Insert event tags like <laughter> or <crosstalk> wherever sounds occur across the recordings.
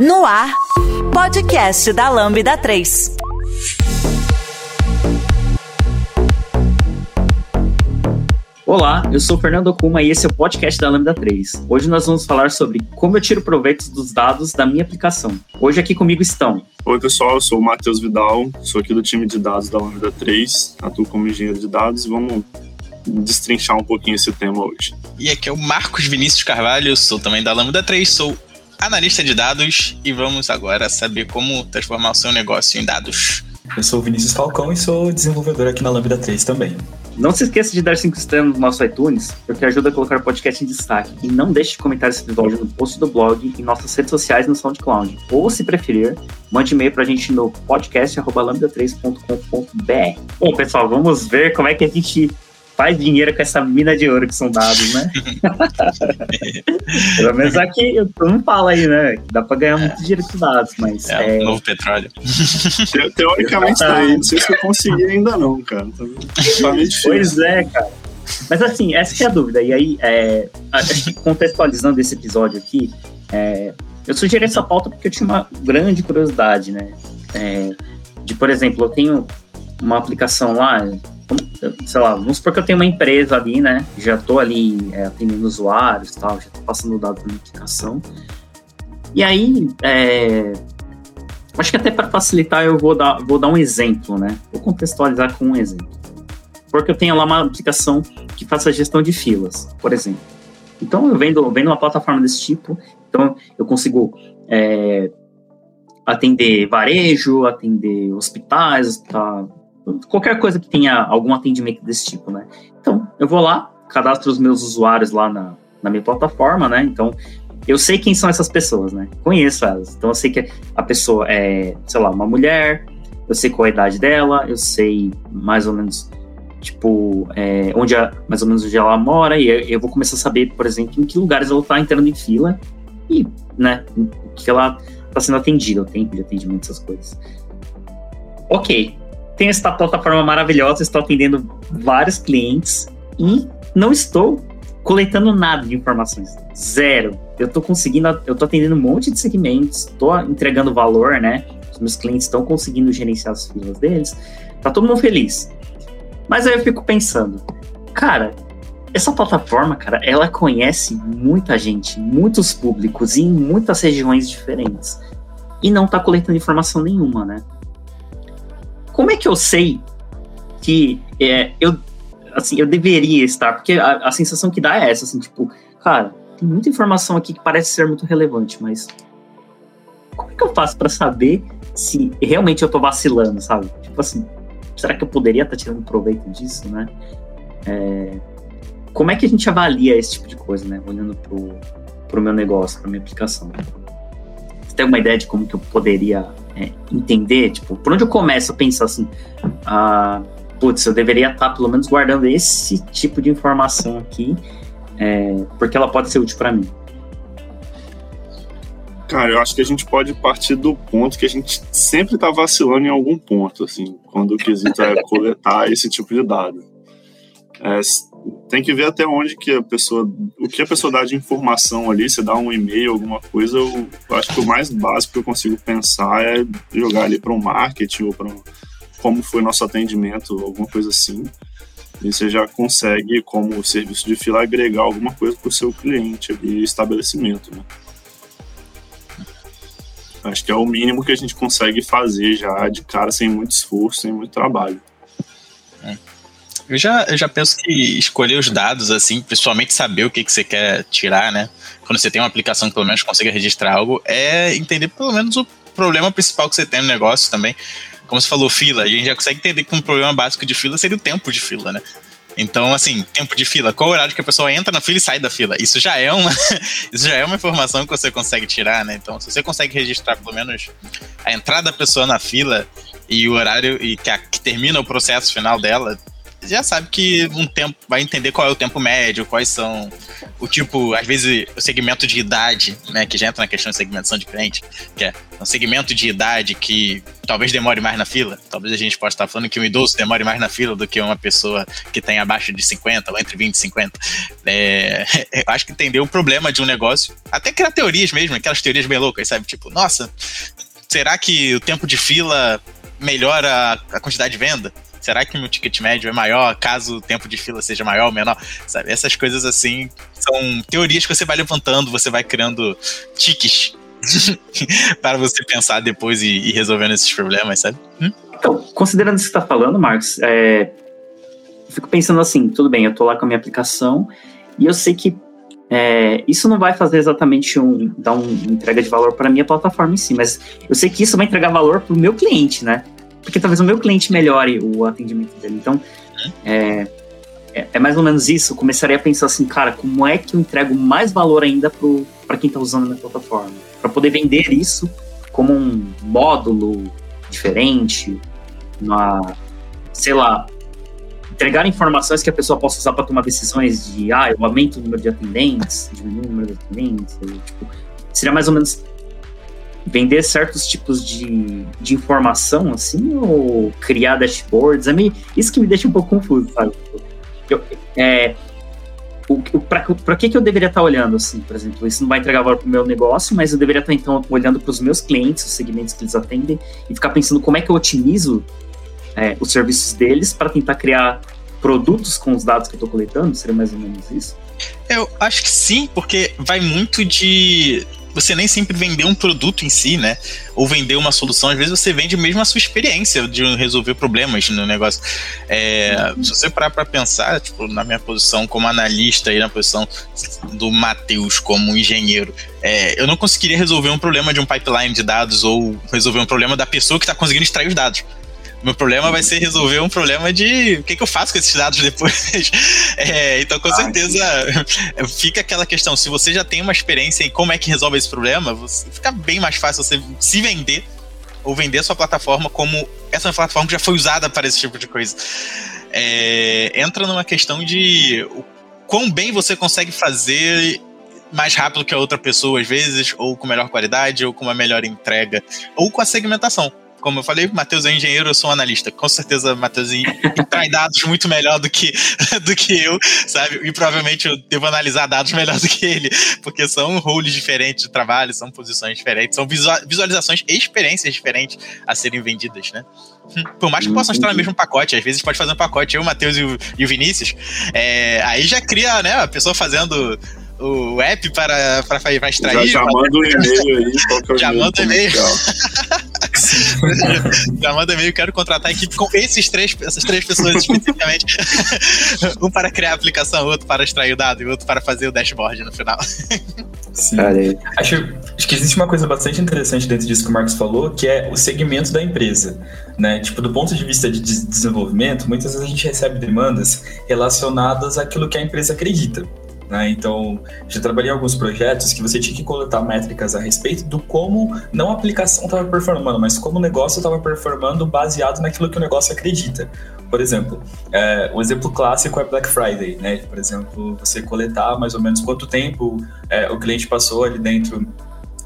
No ar, podcast da Lambda 3. Olá, eu sou o Fernando Kuma e esse é o podcast da Lambda 3. Hoje nós vamos falar sobre como eu tiro proveito dos dados da minha aplicação. Hoje aqui comigo estão. Oi, pessoal, eu sou o Matheus Vidal, sou aqui do time de dados da Lambda 3, atuo como engenheiro de dados e vamos destrinchar um pouquinho esse tema hoje. E aqui é o Marcos Vinícius Carvalho, sou também da Lambda 3, sou analista de dados e vamos agora saber como transformar o seu negócio em dados. Eu sou o Vinícius Falcão e sou desenvolvedor aqui na Lambda 3 também. Não se esqueça de dar 5 estrelas no nosso iTunes, porque ajuda a colocar o podcast em destaque. E não deixe de comentar esse episódio no post do blog e nossas redes sociais no SoundCloud. Ou, se preferir, mande e-mail pra gente no podcast.lambda3.com.br. Bom, pessoal, vamos ver como é que a gente faz dinheiro com essa mina de ouro que são dados, né? <laughs> Pelo menos aqui, todo mundo fala aí, né? Dá pra ganhar muito dinheiro com dados, mas. É, é... novo petróleo. <laughs> Teoricamente tá aí, não sei se eu consegui ainda não, cara. Tá, tá meio difícil. Pois é, cara. Mas assim, essa é a dúvida. E aí, é, contextualizando esse episódio aqui, é, eu sugeri essa pauta porque eu tinha uma grande curiosidade, né? É, de, por exemplo, eu tenho uma aplicação lá, sei lá, vamos supor que eu tenho uma empresa ali, né? Já tô ali é, atendendo usuários tal, já tô passando dados na aplicação. E aí, é, acho que até para facilitar eu vou dar, vou dar um exemplo, né? Vou contextualizar com um exemplo. Porque eu tenho lá uma aplicação que faça gestão de filas, por exemplo. Então, eu vendo, vendo uma plataforma desse tipo, então eu consigo é, atender varejo, atender hospitais, hospital, qualquer coisa que tenha algum atendimento desse tipo, né? Então, eu vou lá, cadastro os meus usuários lá na, na minha plataforma, né? Então, eu sei quem são essas pessoas, né? Conheço elas. Então, eu sei que a pessoa é, sei lá, uma mulher, eu sei qual a idade dela, eu sei mais ou menos, tipo, é, onde a, mais ou menos onde ela mora, e eu, eu vou começar a saber, por exemplo, em que lugares ela está entrando em fila e, né, que ela está sendo atendida, o tempo de atendimento, essas coisas. Ok, tenho esta plataforma maravilhosa, estou atendendo vários clientes e não estou coletando nada de informações. Zero. Eu estou conseguindo, eu estou atendendo um monte de segmentos, estou entregando valor, né? Os meus clientes estão conseguindo gerenciar as filas deles. Tá todo mundo feliz. Mas aí eu fico pensando, cara, essa plataforma, cara, ela conhece muita gente, muitos públicos em muitas regiões diferentes. E não tá coletando informação nenhuma, né? Como é que eu sei que é, eu, assim, eu deveria estar? Porque a, a, sensação que dá é essa, assim, tipo, cara, tem muita informação aqui que parece ser muito relevante, mas como é que eu faço para saber se realmente eu tô vacilando, sabe? Tipo assim, será que eu poderia estar tá tirando proveito disso, né? É, como é que a gente avalia esse tipo de coisa, né? Olhando pro, pro meu negócio, pra minha aplicação. Você tem alguma ideia de como que eu poderia é, entender, tipo, por onde eu começo a pensar assim, ah, putz, eu deveria estar pelo menos guardando esse tipo de informação aqui, é, porque ela pode ser útil para mim. Cara, eu acho que a gente pode partir do ponto que a gente sempre está vacilando em algum ponto, assim, quando o quesito é coletar esse tipo de dado. É, tem que ver até onde que a pessoa, o que a pessoa dá de informação ali, se dá um e-mail, alguma coisa, eu, eu acho que o mais básico que eu consigo pensar é jogar ali para um marketing ou para um, como foi nosso atendimento, alguma coisa assim. E você já consegue, como serviço de fila, agregar alguma coisa para o seu cliente e estabelecimento. Né? Acho que é o mínimo que a gente consegue fazer já de cara, sem muito esforço, sem muito trabalho. Eu já, eu já penso que escolher os dados, assim, principalmente saber o que, que você quer tirar, né? Quando você tem uma aplicação que pelo menos consiga registrar algo, é entender pelo menos o problema principal que você tem no negócio também. Como você falou, fila, a gente já consegue entender que um problema básico de fila seria o tempo de fila, né? Então, assim, tempo de fila, qual o horário que a pessoa entra na fila e sai da fila? Isso já é uma, <laughs> isso já é uma informação que você consegue tirar, né? Então, se você consegue registrar pelo menos a entrada da pessoa na fila e o horário e que, a, que termina o processo final dela, já sabe que um tempo vai entender qual é o tempo médio, quais são o tipo, às vezes, o segmento de idade, né? Que já entra na questão de segmentação de cliente, que é um segmento de idade que talvez demore mais na fila. Talvez a gente possa estar falando que um idoso demore mais na fila do que uma pessoa que tem abaixo de 50 ou entre 20 e 50. É, <laughs> eu acho que entender o problema de um negócio, até criar teorias mesmo, aquelas teorias bem loucas, sabe? Tipo, nossa, será que o tempo de fila melhora a quantidade de venda? Será que meu ticket médio é maior caso o tempo de fila seja maior ou menor? Sabe? Essas coisas assim são teorias que você vai levantando, você vai criando tiques <laughs> para você pensar depois e, e resolvendo esses problemas, sabe? Hum? Então, considerando isso que você está falando, Marcos, é, eu fico pensando assim, tudo bem, eu estou lá com a minha aplicação e eu sei que é, isso não vai fazer exatamente um dar uma entrega de valor para minha plataforma em si, mas eu sei que isso vai entregar valor para o meu cliente, né? Porque talvez o meu cliente melhore o atendimento dele. Então, é, é, é, mais ou menos isso. Eu começaria a pensar assim, cara, como é que eu entrego mais valor ainda para quem está usando a minha plataforma? Para poder vender isso como um módulo diferente, uma, sei lá, entregar informações que a pessoa possa usar para tomar decisões de, ah, eu aumento o número de atendentes, diminuo o número de atendentes, tipo, seria mais ou menos vender certos tipos de, de informação, assim, ou criar dashboards, é meio, isso que me deixa um pouco confuso, sabe? Eu, é, para que, que eu deveria estar olhando, assim, por exemplo? Isso não vai entregar valor para o meu negócio, mas eu deveria estar, então, olhando para os meus clientes, os segmentos que eles atendem, e ficar pensando como é que eu otimizo é, os serviços deles para tentar criar produtos com os dados que eu estou coletando? Seria mais ou menos isso? Eu acho que sim, porque vai muito de você nem sempre vender um produto em si, né? Ou vender uma solução. Às vezes você vende mesmo a sua experiência de resolver problemas no negócio. É, se você parar para pensar, tipo, na minha posição como analista e na posição do Matheus como engenheiro, é, eu não conseguiria resolver um problema de um pipeline de dados ou resolver um problema da pessoa que está conseguindo extrair os dados. Meu problema vai ser resolver um problema de o que, que eu faço com esses dados depois. <laughs> É, então, com certeza, <laughs> fica aquela questão. Se você já tem uma experiência em como é que resolve esse problema, fica bem mais fácil você se vender ou vender a sua plataforma como essa plataforma que já foi usada para esse tipo de coisa. É, entra numa questão de o quão bem você consegue fazer mais rápido que a outra pessoa, às vezes, ou com melhor qualidade, ou com uma melhor entrega, ou com a segmentação como eu falei, o Matheus é engenheiro, eu sou um analista. Com certeza, Matheus traz dados muito melhor do que, <laughs> do que eu, sabe? E provavelmente eu devo analisar dados melhor do que ele, porque são roles diferentes de trabalho, são posições diferentes, são visualizações e experiências diferentes a serem vendidas, né? Hum, por mais que possam estar no mesmo pacote, às vezes pode fazer um pacote, eu, o Matheus e, e o, Vinícius, é, aí já cria, né, a pessoa fazendo o app para, para, para extrair. Já, já manda um e-mail aí. É já manda um e-mail. <laughs> <laughs> já manda e-mail, quero contratar a equipe com esses três, essas três pessoas especificamente. <laughs> um para criar a aplicação, outro para extrair o dado e outro para fazer o dashboard no final. Sim. Acho, acho que existe uma coisa bastante interessante dentro disso que o Marcos falou, que é o segmento da empresa. Né? Tipo, do ponto de vista de desenvolvimento, muitas vezes a gente recebe demandas relacionadas àquilo que a empresa acredita. Né? Então, já trabalhei em alguns projetos que você tinha que coletar métricas a respeito do como não a aplicação estava performando, mas como o negócio estava performando baseado naquilo que o negócio acredita. Por exemplo, é, o exemplo clássico é Black Friday, né? Por exemplo, você coletar mais ou menos quanto tempo é, o cliente passou ali dentro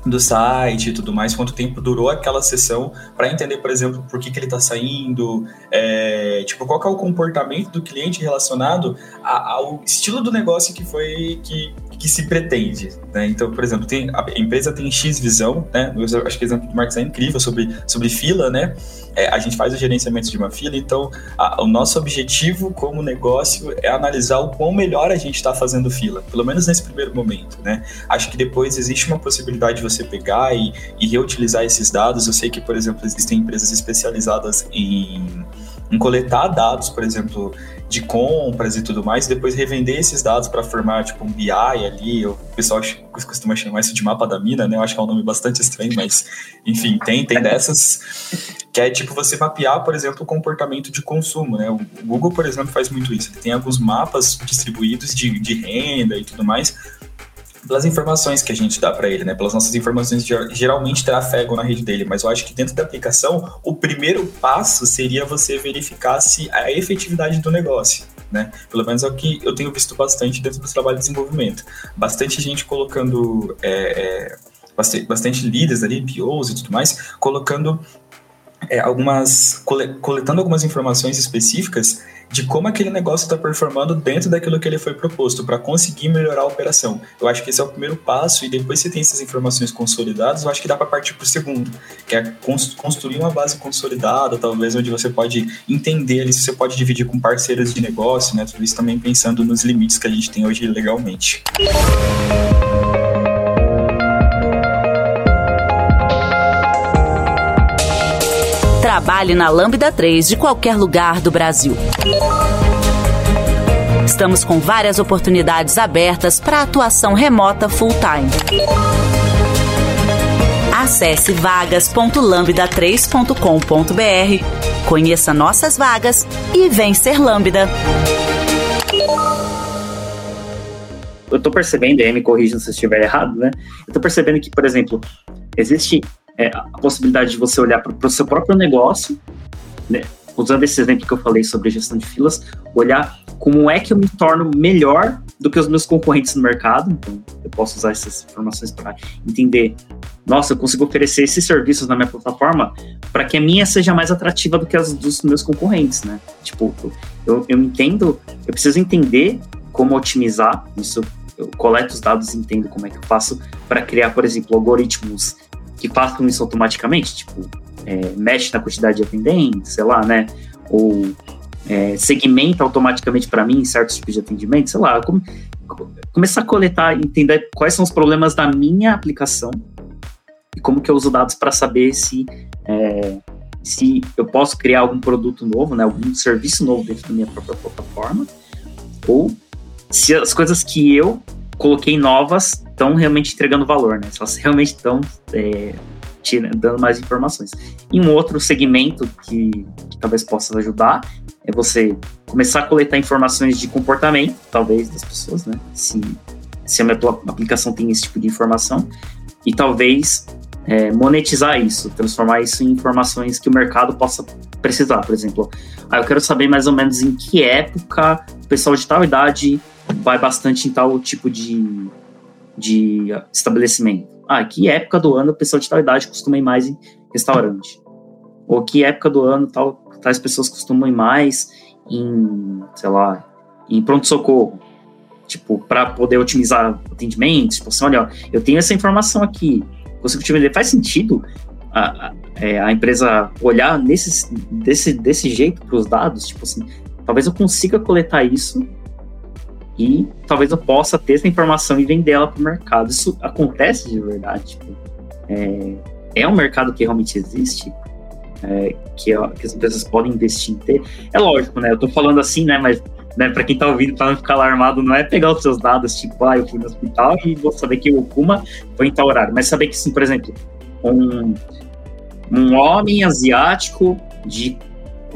do site e tudo mais, quanto tempo durou aquela sessão, para entender, por exemplo, por que, que ele está saindo, é, tipo, qual é o comportamento do cliente relacionado ao estilo do negócio que foi que, que se pretende, né? Então, por exemplo, tem, a empresa tem X visão, né? Eu acho que o exemplo do Marcos é incrível sobre, sobre fila, né? É, a gente faz o gerenciamento de uma fila, então a, o nosso objetivo como negócio é analisar o quão melhor a gente está fazendo fila, pelo menos nesse primeiro momento, né? Acho que depois existe uma possibilidade de você pegar e, e reutilizar esses dados. Eu sei que, por exemplo, existem empresas especializadas em, em coletar dados, por exemplo, de compras e tudo mais, e depois revender esses dados para formar tipo um BI ali. O pessoal costuma chamar isso de mapa da mina, né? Eu acho que é um nome bastante estranho, mas enfim, tem, tem dessas. Que é tipo você mapear, por exemplo, o comportamento de consumo, né? O Google, por exemplo, faz muito isso. Ele tem alguns mapas distribuídos de, de renda e tudo mais, pelas informações que a gente dá para ele, né? Pelas nossas informações geralmente trafegam na rede dele, mas eu acho que dentro da aplicação, o primeiro passo seria você verificar se a efetividade do negócio. Né? Pelo menos é o que eu tenho visto bastante dentro do trabalho de desenvolvimento. Bastante gente colocando é, é, bastante, bastante líderes ali, POs e tudo mais, colocando é, algumas coletando algumas informações específicas de como aquele negócio está performando dentro daquilo que ele foi proposto para conseguir melhorar a operação. Eu acho que esse é o primeiro passo e depois você tem essas informações consolidadas, eu acho que dá para partir para o segundo, que é construir uma base consolidada, talvez onde você pode entender ali se você pode dividir com parceiros de negócio, né? Tudo isso também pensando nos limites que a gente tem hoje legalmente. Trabalhe na Lambda 3 de qualquer lugar do Brasil. Estamos com várias oportunidades abertas para atuação remota full-time. Acesse vagas.lambda3.com.br, conheça nossas vagas e vem ser Lambda. Eu estou percebendo, e me corrijam se eu estiver errado, né? Eu estou percebendo que, por exemplo, existe é, a possibilidade de você olhar para o seu próprio negócio, né? usando esse exemplo que eu falei sobre gestão de filas, olhar como é que eu me torno melhor do que os meus concorrentes no mercado. Então, eu posso usar essas informações para entender, nossa, eu consigo oferecer esses serviços na minha plataforma para que a minha seja mais atrativa do que as dos meus concorrentes, né? Tipo, eu, eu entendo, eu preciso entender como otimizar isso. Eu coleto os dados e entendo como é que eu faço para criar, por exemplo, algoritmos que façam isso automaticamente, tipo, é, mexe na quantidade de atendentes, sei lá, né? Ou é, segmenta automaticamente para mim certos tipos de atendimento, sei lá, come, começar a coletar, entender quais são os problemas da minha aplicação e como que eu uso dados para saber se é, se eu posso criar algum produto novo, né, algum serviço novo dentro da minha própria plataforma, ou se as coisas que eu coloquei novas estão realmente entregando valor, né? Elas realmente estão é, dando mais informações. E um outro segmento que, que, talvez possa ajudar é você começar a coletar informações de comportamento, talvez, das pessoas, né? Se, se a minha aplicação tem esse tipo de informação, e talvez é, monetizar isso, transformar isso em informações que o mercado possa precisar. Por exemplo, ah, eu quero saber mais ou menos em que época o pessoal de tal idade vai bastante em tal tipo de, de estabelecimento. Ah, que época do ano a pessoa de tal idade costuma ir mais em restaurante? Ou que época do ano tal, tais pessoas costumam ir mais em, sei lá, em pronto-socorro? Tipo, para poder otimizar atendimentos, tipo assim, olha, eu tenho essa informação aqui, consigo te vender. Faz sentido a, a, é, a empresa olhar nesse, desse, desse jeito para os dados? Tipo assim, talvez eu consiga coletar isso e talvez eu possa ter essa informação e vender ela para o mercado. Isso acontece de verdade. Tipo, é, é um mercado que realmente existe, é, que, que, as empresas podem investir em ter. É lógico, né? Eu estou falando assim, né? Mas né, para quem está ouvindo, para não ficar alarmado, não é pegar os seus dados, tipo, ah, eu fui no hospital e vou saber que o Kuma foi em tal horário. Mas saber que, sim, por exemplo, um, um homem asiático de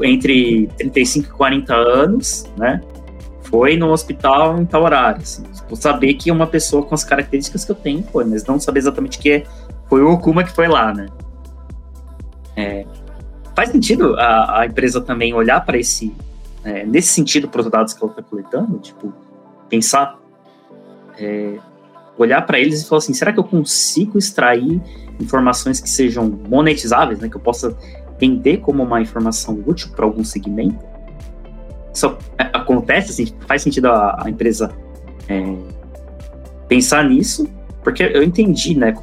entre 35 e 40 anos, né? Foi no hospital em tal horário. Assim, tipo, saber que uma pessoa com as características que eu tenho foi, mas não saber exatamente que é, foi o Okuma que foi lá, né? É, faz sentido a, a, empresa também olhar para esse, é, nesse sentido, para os dados que ela está coletando, tipo, pensar, é, olhar para eles e falar assim, será que eu consigo extrair informações que sejam monetizáveis, né? Que eu possa vender como uma informação útil para algum segmento? Isso acontece, assim, faz sentido a, a empresa é, pensar nisso, porque eu entendi, né,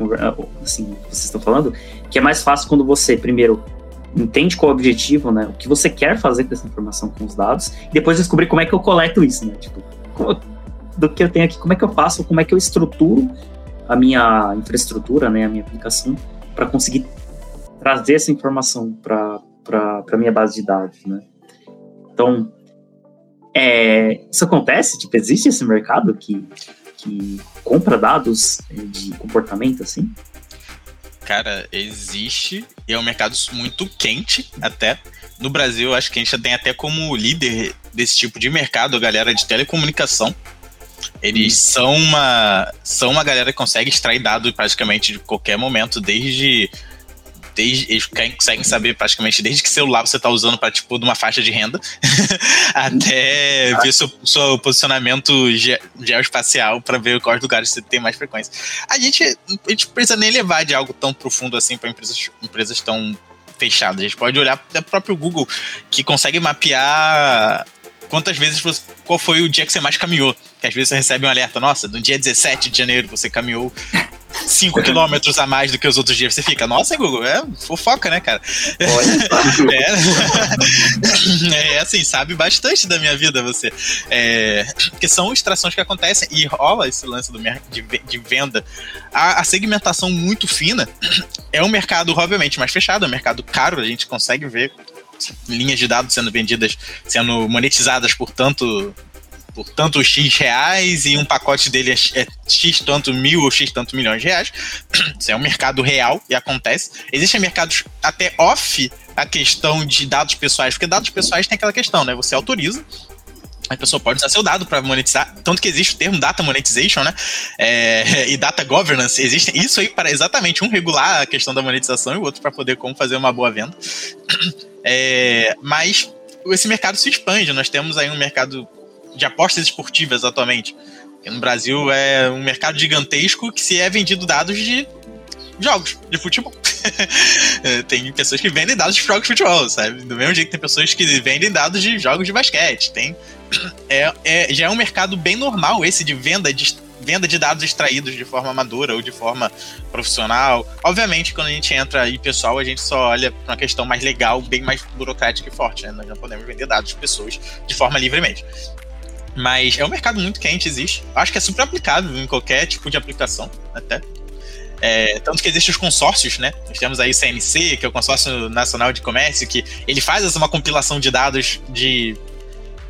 assim, vocês estão falando, que é mais fácil quando você, primeiro, entende qual é o objetivo, né, o que você quer fazer com essa informação, com os dados, e depois descobrir como é que eu coleto isso, né, tipo, como, do que eu tenho aqui, como é que eu faço, como é que eu estruturo a minha infraestrutura, né, a minha aplicação, para conseguir trazer essa informação para a minha base de dados, né. Então, é, isso acontece? Tipo, existe esse mercado que, que compra dados é, de comportamento assim? Cara, existe e é um mercado muito quente até. No Brasil, acho que a gente já tem até como líder desse tipo de mercado a galera de telecomunicação. Eles são uma, são uma galera que consegue extrair dado praticamente de qualquer momento, desde desde, eles conseguem saber praticamente desde que celular você está usando para tipo de uma faixa de renda <laughs> até ver seu, seu posicionamento ge, geoespacial para ver quais lugares você tem mais frequência. A gente, a gente precisa nem levar de algo tão profundo assim para empresas, empresas tão fechadas. A gente pode olhar para o próprio Google que consegue mapear quantas vezes você, qual foi o dia que você mais caminhou. Que às vezes você recebe um alerta, nossa, no dia 17 de janeiro você caminhou 5 <laughs> quilômetros a mais do que os outros dias. Você fica, nossa, Google, é fofoca, né, cara? <laughs> é, é assim, sabe bastante da minha vida você. É, porque são extrações que acontecem e rola esse lance do de, de venda. A, a, segmentação muito fina é um mercado, obviamente, mais fechado, é um mercado caro, a gente consegue ver linhas de dados sendo vendidas, sendo monetizadas por tanto por tanto X reais e um pacote dele é, é X tanto mil ou X tanto milhões de reais. <clears throat> Isso é um mercado real e acontece. Existem mercados até off a questão de dados pessoais, porque dados pessoais tem aquela questão, né? Você autoriza, a pessoa pode usar seu dado para monetizar, tanto que existe o termo data monetization, né? É, <laughs> e data governance, existe isso aí para exatamente um regular a questão da monetização e o outro para poder como fazer uma boa venda. <clears throat> É, mas esse mercado se expande, nós temos aí um mercado de apostas esportivas atualmente. Que no Brasil é um mercado gigantesco que se é vendido dados de jogos de futebol. <laughs> tem pessoas que vendem dados de jogos de futebol, sabe? Do mesmo jeito que tem pessoas que vendem dados de jogos de basquete. Tem, é, é, já é um mercado bem normal esse de venda de venda de dados extraídos de forma amadora ou de forma profissional. Obviamente, quando a gente entra aí pessoal, a gente só olha para uma questão mais legal, bem mais burocrática e forte, né? Nós não podemos vender dados de pessoas de forma livremente. Mas é um mercado muito quente, existe. Acho que é super aplicável em qualquer tipo de aplicação, até. É, tanto que existem os consórcios, né? Nós temos aí o CNC, que é o Consórcio Nacional de Comércio, que ele faz uma compilação de dados de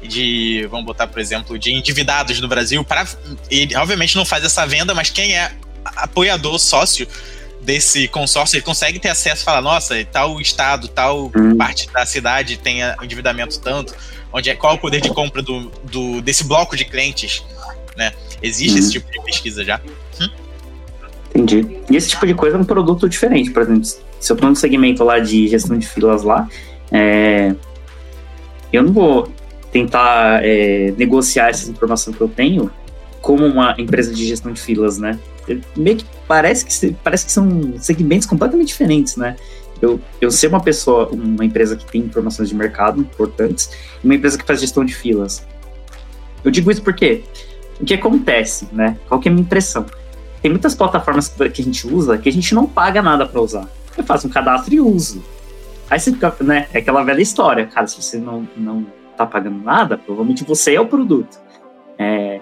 de, vamos botar, por exemplo, de endividados no Brasil, para ele obviamente não faz essa venda, mas quem é apoiador, sócio desse consórcio, ele consegue ter acesso e falar, nossa, tal estado, tal hum. parte da cidade tem endividamento tanto, onde é qual é o poder de compra do, do desse bloco de clientes, né? Existe esse uhum. tipo de pesquisa já. Hum? Entendi. E esse tipo de coisa é um produto diferente, por exemplo, se eu estou no segmento lá de gestão de filas lá, é, eu não vou tentar é, negociar essa informação que eu tenho como uma empresa de gestão de filas, né? Meio que parece que parece que são segmentos completamente diferentes, né? Eu, eu ser uma pessoa, uma empresa que tem informações de mercado importantes, e uma empresa que faz gestão de filas. Eu digo isso porque o que acontece, né? Qual que é a minha impressão? Tem muitas plataformas que a gente usa que a gente não paga nada para usar. Eu faço um cadastro e uso. Aí você fica, né? É aquela velha história, cara. Se você não, não tá pagando nada, provavelmente você é o produto. É,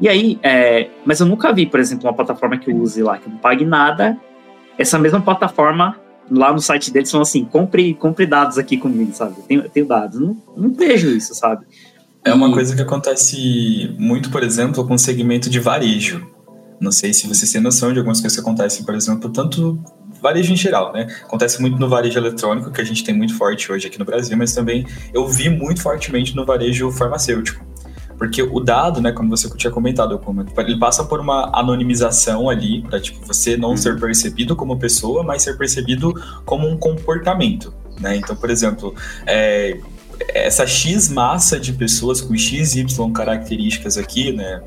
e aí, é, mas eu nunca vi, por exemplo, uma plataforma que eu use lá, que não pague nada, essa mesma plataforma lá no site deles falam assim, compre, compre dados aqui comigo, sabe? Tenho, tenho dados. Não, não vejo isso, sabe? É uma coisa que acontece muito, por exemplo, com o segmento de varejo. Não sei se vocês têm noção de algumas coisas que acontecem, por exemplo, tanto varejo em geral, né? Acontece muito no varejo eletrônico, que a gente tem muito forte hoje aqui no Brasil, mas também eu vi muito fortemente no varejo farmacêutico. Porque o dado, né, como você tinha comentado, ele passa por uma anonimização ali, para tipo, você não uhum. ser percebido como pessoa, mas ser percebido como um comportamento. Né? Então, por exemplo, é, essa X massa de pessoas com X, Y características aqui, né,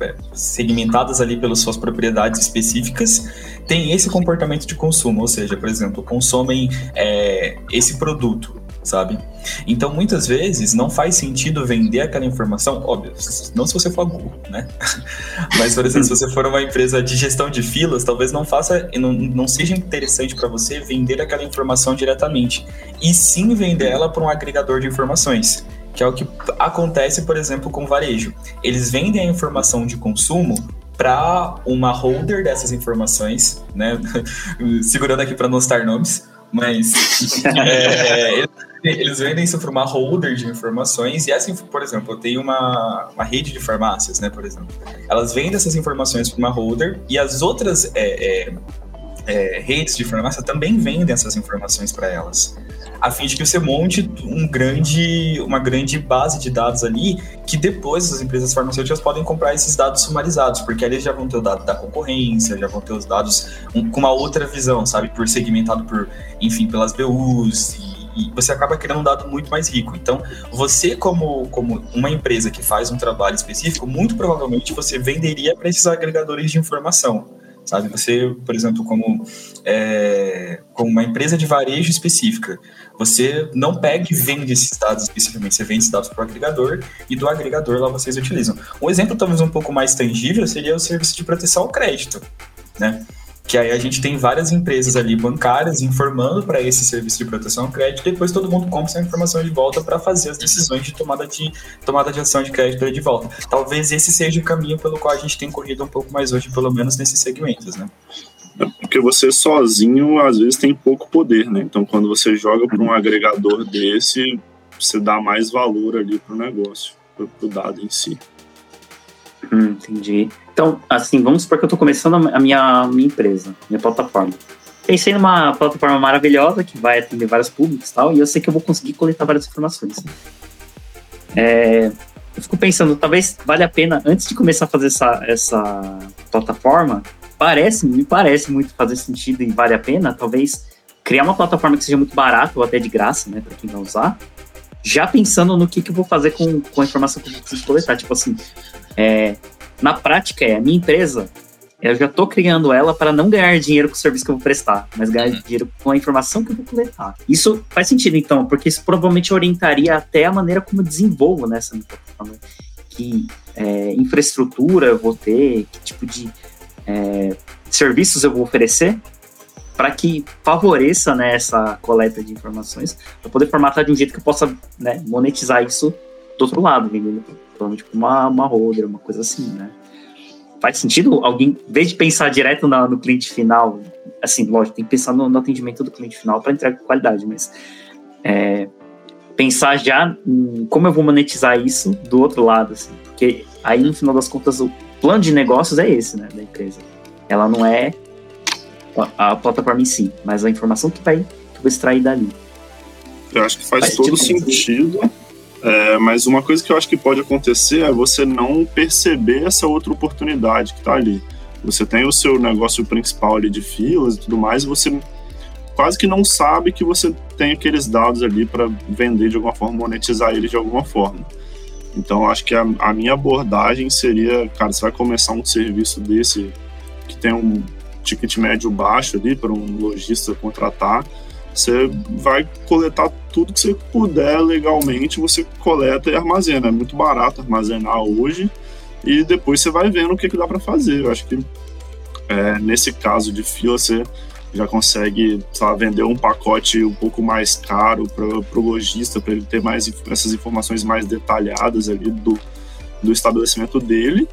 é, segmentadas ali pelas suas propriedades específicas, tem esse comportamento de consumo, ou seja, por exemplo, consomem é, esse produto sabe? Então, muitas vezes, não faz sentido vender aquela informação, óbvio, não se você for Google, né? <laughs> Mas, por exemplo, se você for uma empresa de gestão de filas, talvez não faça, não, não seja interessante para você vender aquela informação diretamente, e sim vender ela para um agregador de informações que é o que acontece, por exemplo, com o varejo. Eles vendem a informação de consumo para uma holder dessas informações, né? <laughs> Segurando aqui para não citar nomes, mas <laughs> é, eles vendem isso para uma holder de informações, e assim, por exemplo, eu tenho uma, uma rede de farmácias, né, por exemplo. Elas vendem essas informações para uma holder, e as outras é, é, é, redes de farmácia também vendem essas informações para elas a fim de que você monte um grande, uma grande base de dados ali que depois as empresas farmacêuticas podem comprar esses dados sumarizados, porque ali já vão ter o dado da concorrência, já vão ter os dados um, com uma outra visão, sabe, por segmentado por, enfim, pelas BUs e e você acaba criando um dado muito mais rico. Então, você como, como uma empresa que faz um trabalho específico, muito provavelmente você venderia para esses agregadores de informação sabe? Você, por exemplo, como, é, como uma empresa de varejo específica, você não pega e vende esses dados especificamente, você vende esses dados para o agregador e do agregador lá vocês utilizam. Um exemplo talvez um pouco mais tangível seria o serviço de proteção ao crédito, né? que aí a gente tem várias empresas ali bancárias informando para esse serviço de proteção ao crédito, depois todo mundo compra essa informação de volta para fazer as decisões de tomada de tomada de ação de crédito de volta. Talvez esse seja o caminho pelo qual a gente tem corrido um pouco mais hoje, pelo menos nesses segmentos, né? Porque você sozinho às vezes tem pouco poder, né? Então quando você joga para um agregador desse, você dá mais valor ali para o negócio, para o dado em si. Hum, entendi. Então, assim, vamos supor que eu estou começando a minha, minha empresa, minha plataforma. Pensei numa plataforma maravilhosa que vai atender vários públicos e tal, e eu sei que eu vou conseguir coletar várias informações. É, eu fico pensando, talvez valha a pena, antes de começar a fazer essa, essa plataforma, parece, me parece muito fazer sentido e vale a pena, talvez criar uma plataforma que seja muito barata ou até de graça, né, para quem vai usar, já pensando no que, que eu vou fazer com, com a informação que eu preciso coletar. Tipo assim, é, na prática é a minha empresa, eu já estou criando ela para não ganhar dinheiro com o serviço que eu vou prestar, mas ganhar uhum. dinheiro com a informação que eu vou coletar. Isso faz sentido, então, porque isso provavelmente orientaria até a maneira como eu desenvolvo nessa plataforma. Que é, infraestrutura eu vou ter, que tipo de é, serviços eu vou oferecer para que favoreça né, essa coleta de informações, para poder formatar de um jeito que eu possa né, monetizar isso do outro lado, vendendo provavelmente tipo uma, uma holder, uma coisa assim, né? Faz sentido alguém, em vez de pensar direto na, no cliente final, assim, lógico, tem que pensar no, no atendimento do cliente final para entregar qualidade, mas é, pensar já em como eu vou monetizar isso do outro lado, assim, porque aí no final das contas o plano de negócios é esse, né, da empresa. Ela não é a, a plataforma em si, mas a informação que vai, que vou extrair dali. Eu acho que faz, faz todo sentido. sentido é, mas uma coisa que eu acho que pode acontecer é você não perceber essa outra oportunidade que está ali. Você tem o seu negócio principal ali de filas e tudo mais, e você quase que não sabe que você tem aqueles dados ali para vender de alguma forma, monetizar eles de alguma forma. Então, acho que a, a, minha abordagem seria, cara, você vai começar um serviço desse que tem um ticket médio baixo ali para um lojista contratar, você vai coletar tudo que você puder legalmente, você coleta e armazena. É muito barato armazenar hoje e depois você vai vendo o que, que dá para fazer. Eu acho que é, nesse caso de fila você já consegue vender um pacote um pouco mais caro para o lojista, para ele ter mais essas informações mais detalhadas ali do, do estabelecimento dele.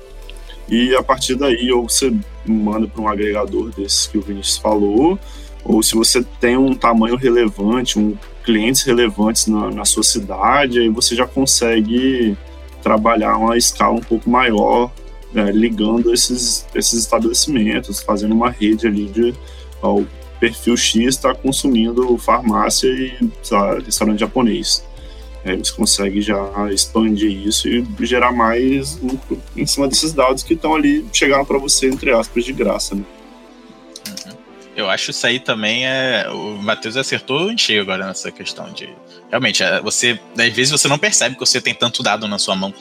E a partir daí, ou você manda para um agregador desses que o Vinícius falou, ou se você tem um tamanho relevante, um clientes relevantes na, na sua cidade, aí você já consegue trabalhar uma escala um pouco maior, é, ligando esses, esses estabelecimentos, fazendo uma rede ali de o perfil X está consumindo farmácia e lá, restaurante japonês. Aí você consegue já expandir isso e gerar mais lucro em cima desses dados que estão ali chegando para você, entre aspas, de graça. Né? Eu acho isso aí também é. O Matheus acertou em cheio agora nessa questão de. Realmente, é, você. Às vezes você não percebe que você tem tanto dado na sua mão.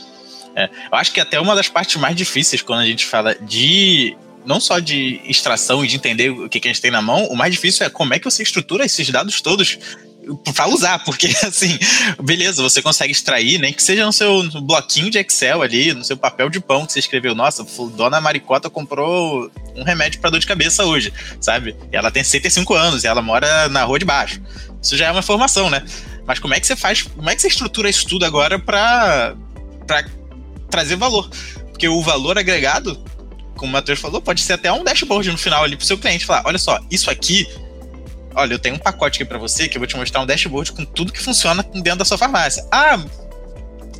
É, eu acho que até uma das partes mais difíceis quando a gente fala de. Não só de extração e de entender o que, que a gente tem na mão, o mais difícil é como é que você estrutura esses dados todos para usar, porque <laughs> assim, beleza, você consegue extrair, nem que seja no seu bloquinho de Excel ali, no seu papel de pão que você escreveu, nossa, dona Maricota comprou um remédio para dor de cabeça hoje, sabe? Ela tem 65 anos e ela mora na rua de baixo. Isso já é uma informação, né? Mas como é que você faz, como é que você estrutura isso tudo agora para trazer valor? Porque o valor agregado, como o Matheus falou, pode ser até um dashboard no final ali pro seu cliente falar, olha só, isso aqui olha, eu tenho um pacote aqui para você que eu vou te mostrar um dashboard com tudo que funciona dentro da sua farmácia. Ah,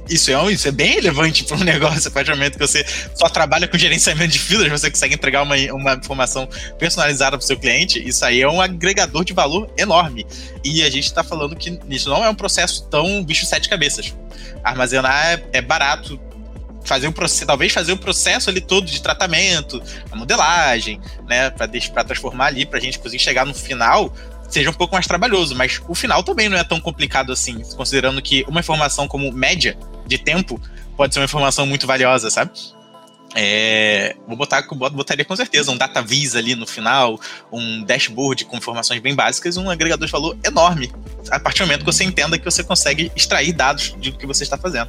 isso é, isso é bem relevante para um <laughs> negócio, a partir do momento que você só trabalha com gerenciamento de filas, você consegue entregar uma, uma informação personalizada para o seu cliente, isso aí é um agregador de valor enorme. E a gente está falando que isso não é um processo tão bicho sete cabeças. Armazenar é, é barato, fazer o processo, talvez fazer o processo ali todo de tratamento, a modelagem, né, para transformar ali, para a gente conseguir chegar no final seja um pouco mais trabalhoso, mas o final também não é tão complicado assim, considerando que uma informação como média de tempo pode ser uma informação muito valiosa, sabe? É, vou botar, botaria com certeza um data visa ali no final, um dashboard com informações bem básicas, um agregador de valor enorme. A partir do momento que você entenda que você consegue extrair dados do que você está fazendo.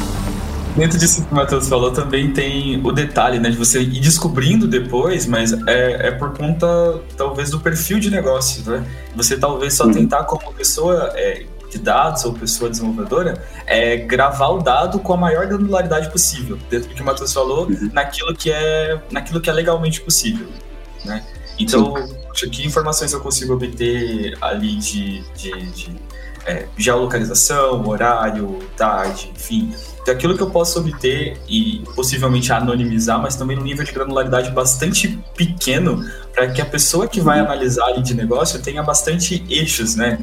Dentro disso que o Matheus falou, também tem o detalhe, né, de você ir descobrindo depois, mas é, é por conta, talvez, do perfil de negócio, né? Você talvez só tentar, como pessoa é, de dados ou pessoa desenvolvedora, é gravar o dado com a maior granularidade possível, dentro do que o Matheus falou, uhum. naquilo, que é, naquilo que é legalmente possível, né? Então, que informações eu consigo obter ali de, de, de é, geolocalização, horário, tarde, enfim, daquilo que eu posso obter e possivelmente anonimizar, mas também num nível de granularidade bastante pequeno, para que a pessoa que vai analisar ali de negócio tenha bastante eixos, né?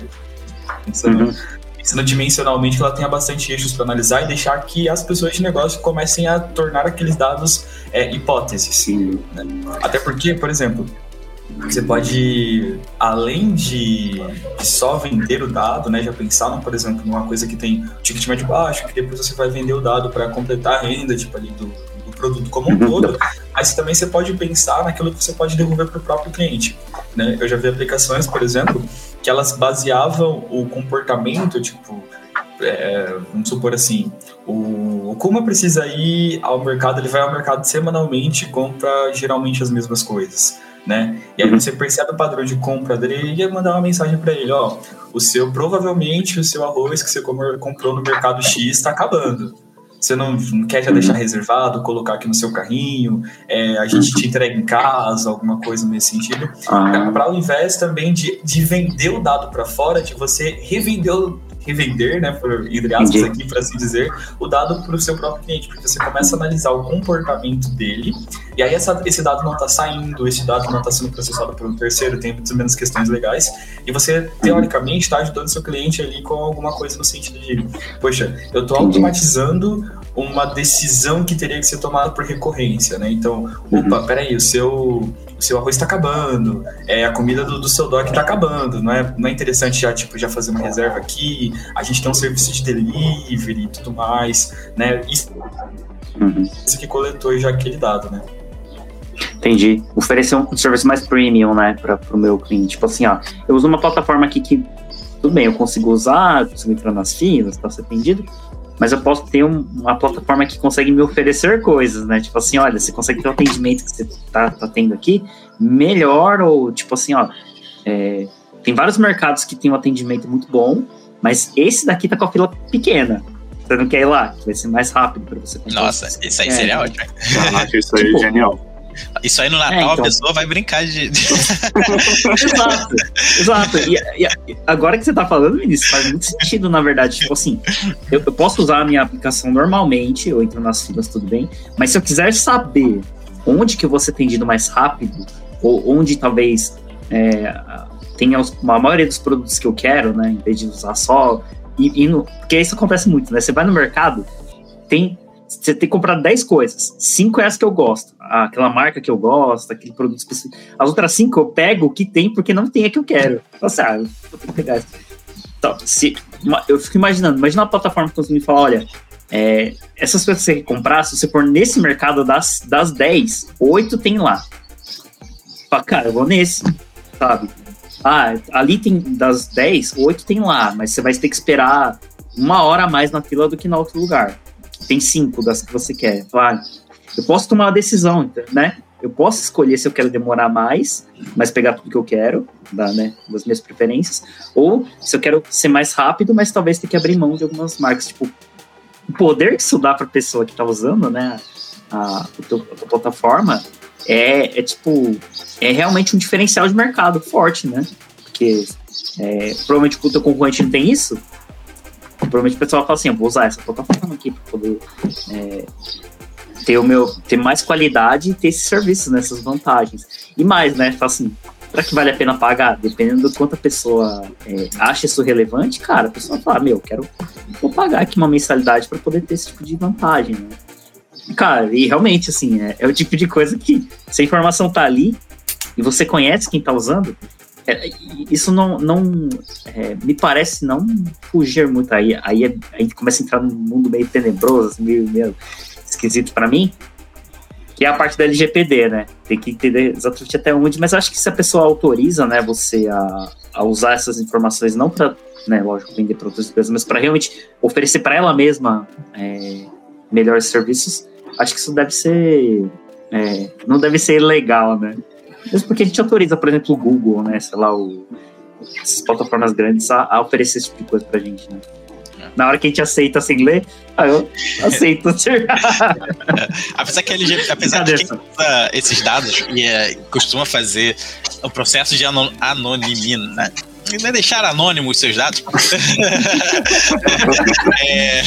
Pensando, uhum. pensando dimensionalmente, que ela tenha bastante eixos para analisar e deixar que as pessoas de negócio comecem a tornar aqueles dados é, hipóteses. Sim. Né? Até porque, por exemplo, você pode, além de, só vender o dado, né, já pensar, por exemplo, numa coisa que tem ticket médio baixo, que depois você vai vender o dado para completar a renda, tipo ali do, do produto como um uhum. todo, mas também você pode pensar naquilo que você pode devolver para o próprio cliente. Né? Eu já vi aplicações, por exemplo, que elas baseavam o comportamento, tipo, é, vamos supor assim, o, o Kuma precisa ir ao mercado, ele vai ao mercado semanalmente e compra geralmente as mesmas coisas né? E aí uhum. você percebe o padrão de compra dele e ia mandar uma mensagem para ele, ó, o seu provavelmente o seu arroz que você comprou no mercado X está acabando. Você não, quer já deixar uhum. reservado, colocar aqui no seu carrinho, é, a gente te entrega em casa, alguma coisa nesse sentido. Ah. Para ao invés também de, de vender o dado para fora, de você revender o revender, né, por entre aspas aqui, para assim dizer, o dado para o seu próprio cliente, porque você começa a analisar o comportamento dele, e aí essa, esse dado não está saindo, esse dado não está sendo processado por um terceiro, tem muito menos questões legais, e você, teoricamente, está ajudando seu cliente ali com alguma coisa no sentido de, poxa, eu estou automatizando uma decisão que teria que ser tomada por recorrência, né? Então, opa, uhum. peraí, o seu, o seu arroz está acabando, é, a comida do, do seu dog está acabando, não é, não é interessante já, tipo, já fazer uma reserva aqui, a gente tem um serviço de delivery e tudo mais, né? Isso, uhum. isso que coletou já aquele dado, né? Entendi. Oferecer um serviço mais premium, né, para o meu cliente. Tipo assim, ó, eu uso uma plataforma aqui que, tudo bem, eu consigo usar, consigo entrar nas filas, para ser atendido, mas eu posso ter um, uma plataforma que consegue me oferecer coisas, né? Tipo assim, olha, você consegue ter o atendimento que você tá, tá tendo aqui melhor, ou tipo assim, ó, é, tem vários mercados que tem um atendimento muito bom, mas esse daqui tá com a fila pequena. Você não quer ir lá, vai ser mais rápido para você comprar. Nossa, isso aí seria ótimo. Ah, isso aí é <laughs> tipo, genial. Isso aí no Natal é, então. a pessoa vai brincar de. exato, exato. E, e, agora que você tá falando, Vinícius, faz muito sentido, na verdade. Tipo assim, eu, eu, posso usar a minha aplicação normalmente, eu entro nas filas, tudo bem. Mas se eu quiser saber onde que eu vou ser atendido mais rápido, ou onde talvez é, os, a maioria dos produtos que eu quero, né? Em vez de usar só. E, e no, porque isso acontece muito, né? Você vai no mercado, tem você tem que comprar 10 coisas. Cinco é as que eu gosto. Aquela marca que eu gosto, aquele produto específico. As outras cinco eu pego o que tem porque não tem a que eu quero. Nossa, ah, eu ter que pegar então, se, eu fico imaginando, imagina uma plataforma que me fala, olha, é, essas coisas que você quer comprar, se você for nesse mercado das, das 10, 8 tem lá. Fala, cara, eu vou nesse, sabe? Ah, ali tem das 10, 8 tem lá, mas você vai ter que esperar uma hora a mais na fila do que no outro lugar tem cinco das que você quer. Claro, eu posso tomar uma decisão, né? eu posso escolher se eu quero demorar mais, mas pegar tudo que eu quero, da, né, das minhas preferências, ou se eu quero ser mais rápido, mas talvez ter que abrir mão de algumas marcas. Tipo, o poder que isso dá para a pessoa que está usando, né, a, a, a plataforma é, é, tipo, é realmente um diferencial de mercado forte, né? Porque é, provavelmente o teu concorrente não tem isso, provavelmente o pessoal fala assim, eu vou usar essa plataforma aqui para poder é, ter o meu ter mais qualidade e ter esses serviços nessas vantagens. E mais né? Fala assim será que vale a pena pagar? Dependendo do quanto a pessoa é, acha isso relevante cara a pessoa fala meu quero vou pagar aqui uma mensalidade para poder ter esse tipo de vantagem né? Cara e realmente assim é, é, o tipo de coisa que se a informação tá ali e você conhece quem tá usando é, isso não, não é, me parece não fugir muito aí aí é, a gente começa a entrar num mundo meio tenebroso assim, meio, meio esquisito para mim, que é a parte da LGPD, né? Tem que entender exatamente até onde, mas acho que se a pessoa autoriza, né, você a, a usar essas informações não para, né, lógico, vender para outras empresas, mas para realmente oferecer para ela mesma é, melhores serviços, acho que isso deve ser, é, não deve ser legal, né? Mesmo porque a gente autoriza, por exemplo, o Google, né, sei lá, o, essas plataformas grandes a, a oferecer esse tipo de coisa pra gente, né? na hora que a gente aceita sem ler, aí eu aceito. <laughs> apesar que, LG, apesar de quem usa esses dados e é, costuma fazer o processo de anon, anonimina, né? não é deixar anônimo os seus dados. <laughs> é,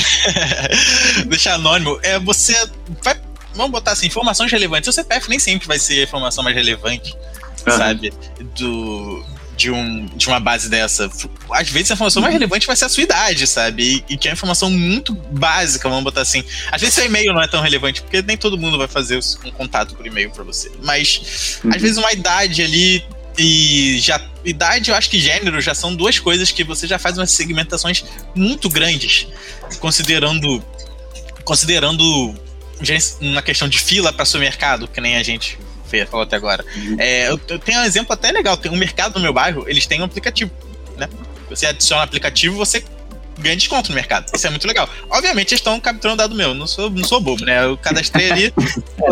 <laughs> deixar anônimo é você vai, vamos botar assim, informações relevantes. O CPF nem sempre vai ser a informação mais relevante, uhum. sabe? Do de, um, de uma base dessa. Às vezes a informação mais relevante vai ser a sua idade, sabe? E, e que é uma informação muito básica, vamos botar assim. Às vezes seu e-mail não é tão relevante, porque nem todo mundo vai fazer um contato por e-mail para você. Mas uhum. às vezes uma idade ali e já idade, eu acho que gênero já são duas coisas que você já faz umas segmentações muito grandes, considerando considerando na questão de fila para seu mercado, que nem a gente falou até agora. É, eu, eu, tenho um exemplo até legal. Tem um mercado no meu bairro, eles têm um aplicativo, né? Você adiciona o aplicativo, você ganha desconto no mercado. Isso é muito legal. Obviamente, eles estão capturando dado meu. Não sou, não sou bobo, né? Eu cadastrei ali,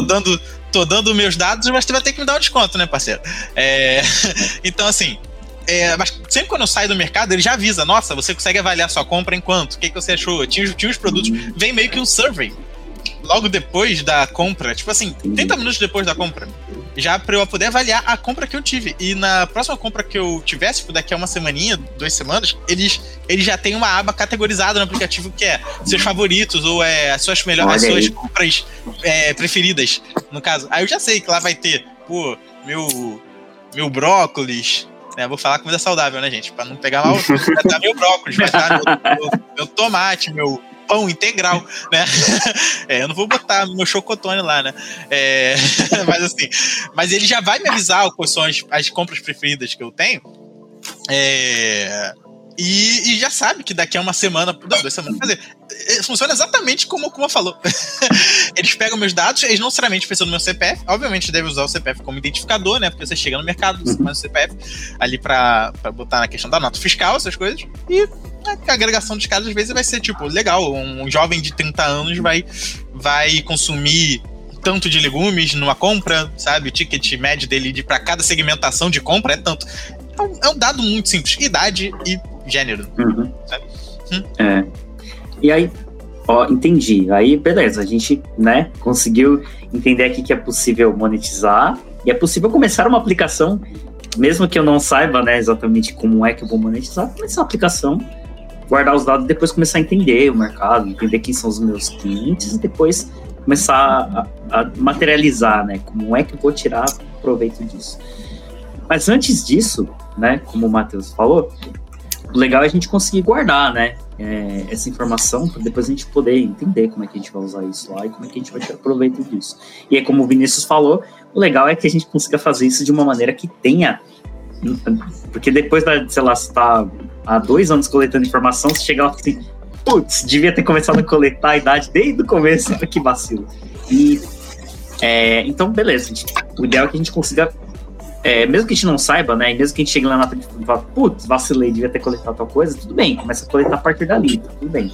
dando, tô dando meus dados, mas você vai ter que me dar um desconto, né, parceiro? É, <laughs> então, assim. É, mas sempre quando eu saio do mercado, ele já avisa: nossa, você consegue avaliar sua compra em quanto? O que, que você achou? Tinha, tinha os produtos. Vem meio que um survey logo depois da compra, tipo assim, 30 minutos depois da compra, já pra eu poder avaliar a compra que eu tive. E na próxima compra que eu tivesse, tipo, daqui a uma semaninha, duas semanas, eles, eles já têm uma aba categorizada no aplicativo que é seus favoritos ou é as suas melhores, as suas compras é, preferidas, no caso. Aí eu já sei que lá vai ter, pô, meu, meu brócolis, né? Vou falar comida saudável, né, gente? Pra não pegar mal. <laughs> Vai estar meu brócolis, vai estar meu, meu, meu tomate, meu, pão integral, né? <laughs> É, eu não vou botar meu chocotone lá, né? É, <laughs> mas assim, mas ele já vai me avisar quais são as, as compras preferidas que eu tenho. É, e, e, já sabe que daqui a uma semana, não, duas semanas, fazer. É, funciona exatamente como, como eu falou. <laughs> eles pegam meus dados, eles não necessariamente precisam do meu CPF. Obviamente, deve usar o CPF como identificador, né? Porque você chega no mercado, você faz o CPF ali para botar na questão da nota fiscal, essas coisas. E a agregação dos casos às vezes vai ser tipo, legal, um jovem de 30 anos vai, vai consumir tanto de legumes numa compra, sabe? O ticket médio dele de para cada segmentação de compra é tanto. É um, é um dado muito simples, idade e gênero. Uhum. Hum? É. E aí, ó, entendi. Aí, beleza, a gente, né, conseguiu entender aqui que é possível monetizar e é possível começar uma aplicação, mesmo que eu não saiba, né, exatamente como é que eu vou monetizar, começar a aplicação, guardar os dados e depois começar a entender o mercado, entender quem são os meus clientes e depois começar a, a materializar, né, como é que eu vou tirar proveito disso. Mas antes disso, né, como o Matheus falou, legal é a gente conseguir guardar, né? É, essa informação para depois a gente poder entender como é que a gente vai usar isso lá e como é que a gente vai tirar proveito disso. E aí, como o Vinícius falou, o legal é que a gente consiga fazer isso de uma maneira que tenha. Porque depois da, sei lá, você tá há dois anos coletando informação, você chega lá e assim, putz, devia ter começado a coletar a idade desde o começo, <laughs> que vacilo. E é, então, beleza, gente, o ideal é que a gente consiga é, mesmo que a gente não saiba, né? E mesmo que a gente chegue lá na frente e fale, putz, vacilei, devia ter coletado tal coisa, tudo bem, começa a coletar a partir dali, tá tudo bem.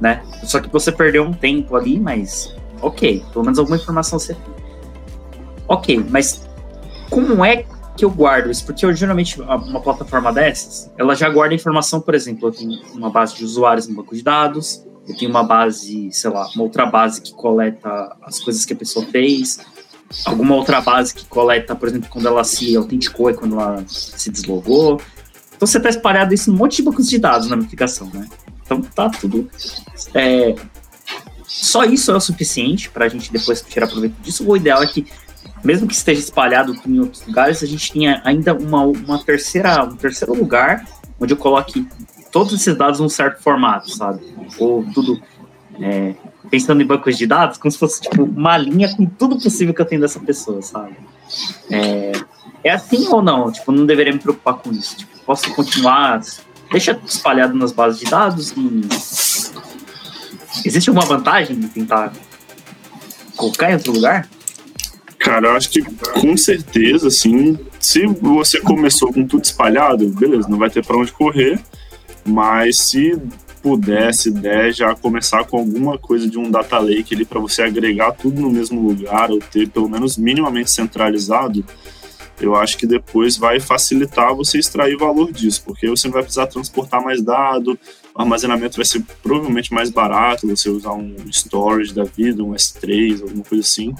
Né? Só que você perdeu um tempo ali, mas ok, pelo menos alguma informação você tem. Ok, mas como é que eu guardo isso? Porque eu geralmente, uma plataforma dessas, ela já guarda informação, por exemplo, eu tenho uma base de usuários no banco de dados, eu tenho uma base, sei lá, uma outra base que coleta as coisas que a pessoa fez, alguma outra base que coleta, por exemplo, quando ela se autenticou e quando ela se deslogou. Então você está espalhado isso em um monte de bancos de dados na aplicação, né? Então tá tudo. É, só isso é o suficiente para a gente depois tirar proveito disso. O ideal é que mesmo que esteja espalhado em outros lugares, a gente tenha ainda uma, uma terceira, um terceiro lugar onde eu coloque todos esses dados num certo formato, sabe? Ou tudo é, pensando em bancos de dados, como se fosse tipo uma linha com tudo possível que eu tenho dessa pessoa, sabe? É, é assim ou não? Tipo, não deveria me preocupar com isso. Tipo, posso continuar, deixa espalhado nas bases de dados e existe alguma vantagem em tentar colocar em outro lugar? Cara, eu acho que com certeza, assim, se você começou com tudo espalhado, beleza, não vai ter para onde correr, mas se pudesse, der, já começar com alguma coisa de um data lake ali para você agregar tudo no mesmo lugar ou ter pelo menos minimamente centralizado, eu acho que depois vai facilitar você extrair valor disso, porque você não vai precisar transportar mais dado, o armazenamento vai ser provavelmente mais barato, você usar um storage da vida, um S3, alguma coisa assim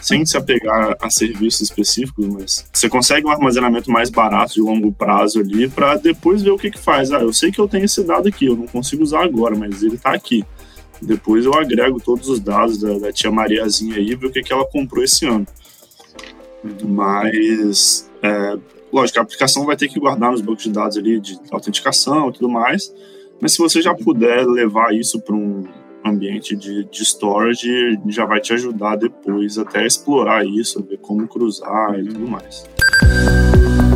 sem se apegar a serviços específicos, mas você consegue um armazenamento mais barato de longo prazo ali para depois ver o que que faz. Ah, eu sei que eu tenho esse dado aqui, eu não consigo usar agora, mas ele está aqui. Depois eu agrego todos os dados da, da tia Mariazinha aí e ver o que, que ela comprou esse ano. Mas, é, lógico, a aplicação vai ter que guardar nos bancos de dados ali de autenticação e tudo mais, mas se você já puder levar isso para um, ambiente de, de storage já vai te ajudar depois até explorar isso, ver como cruzar e tudo mais.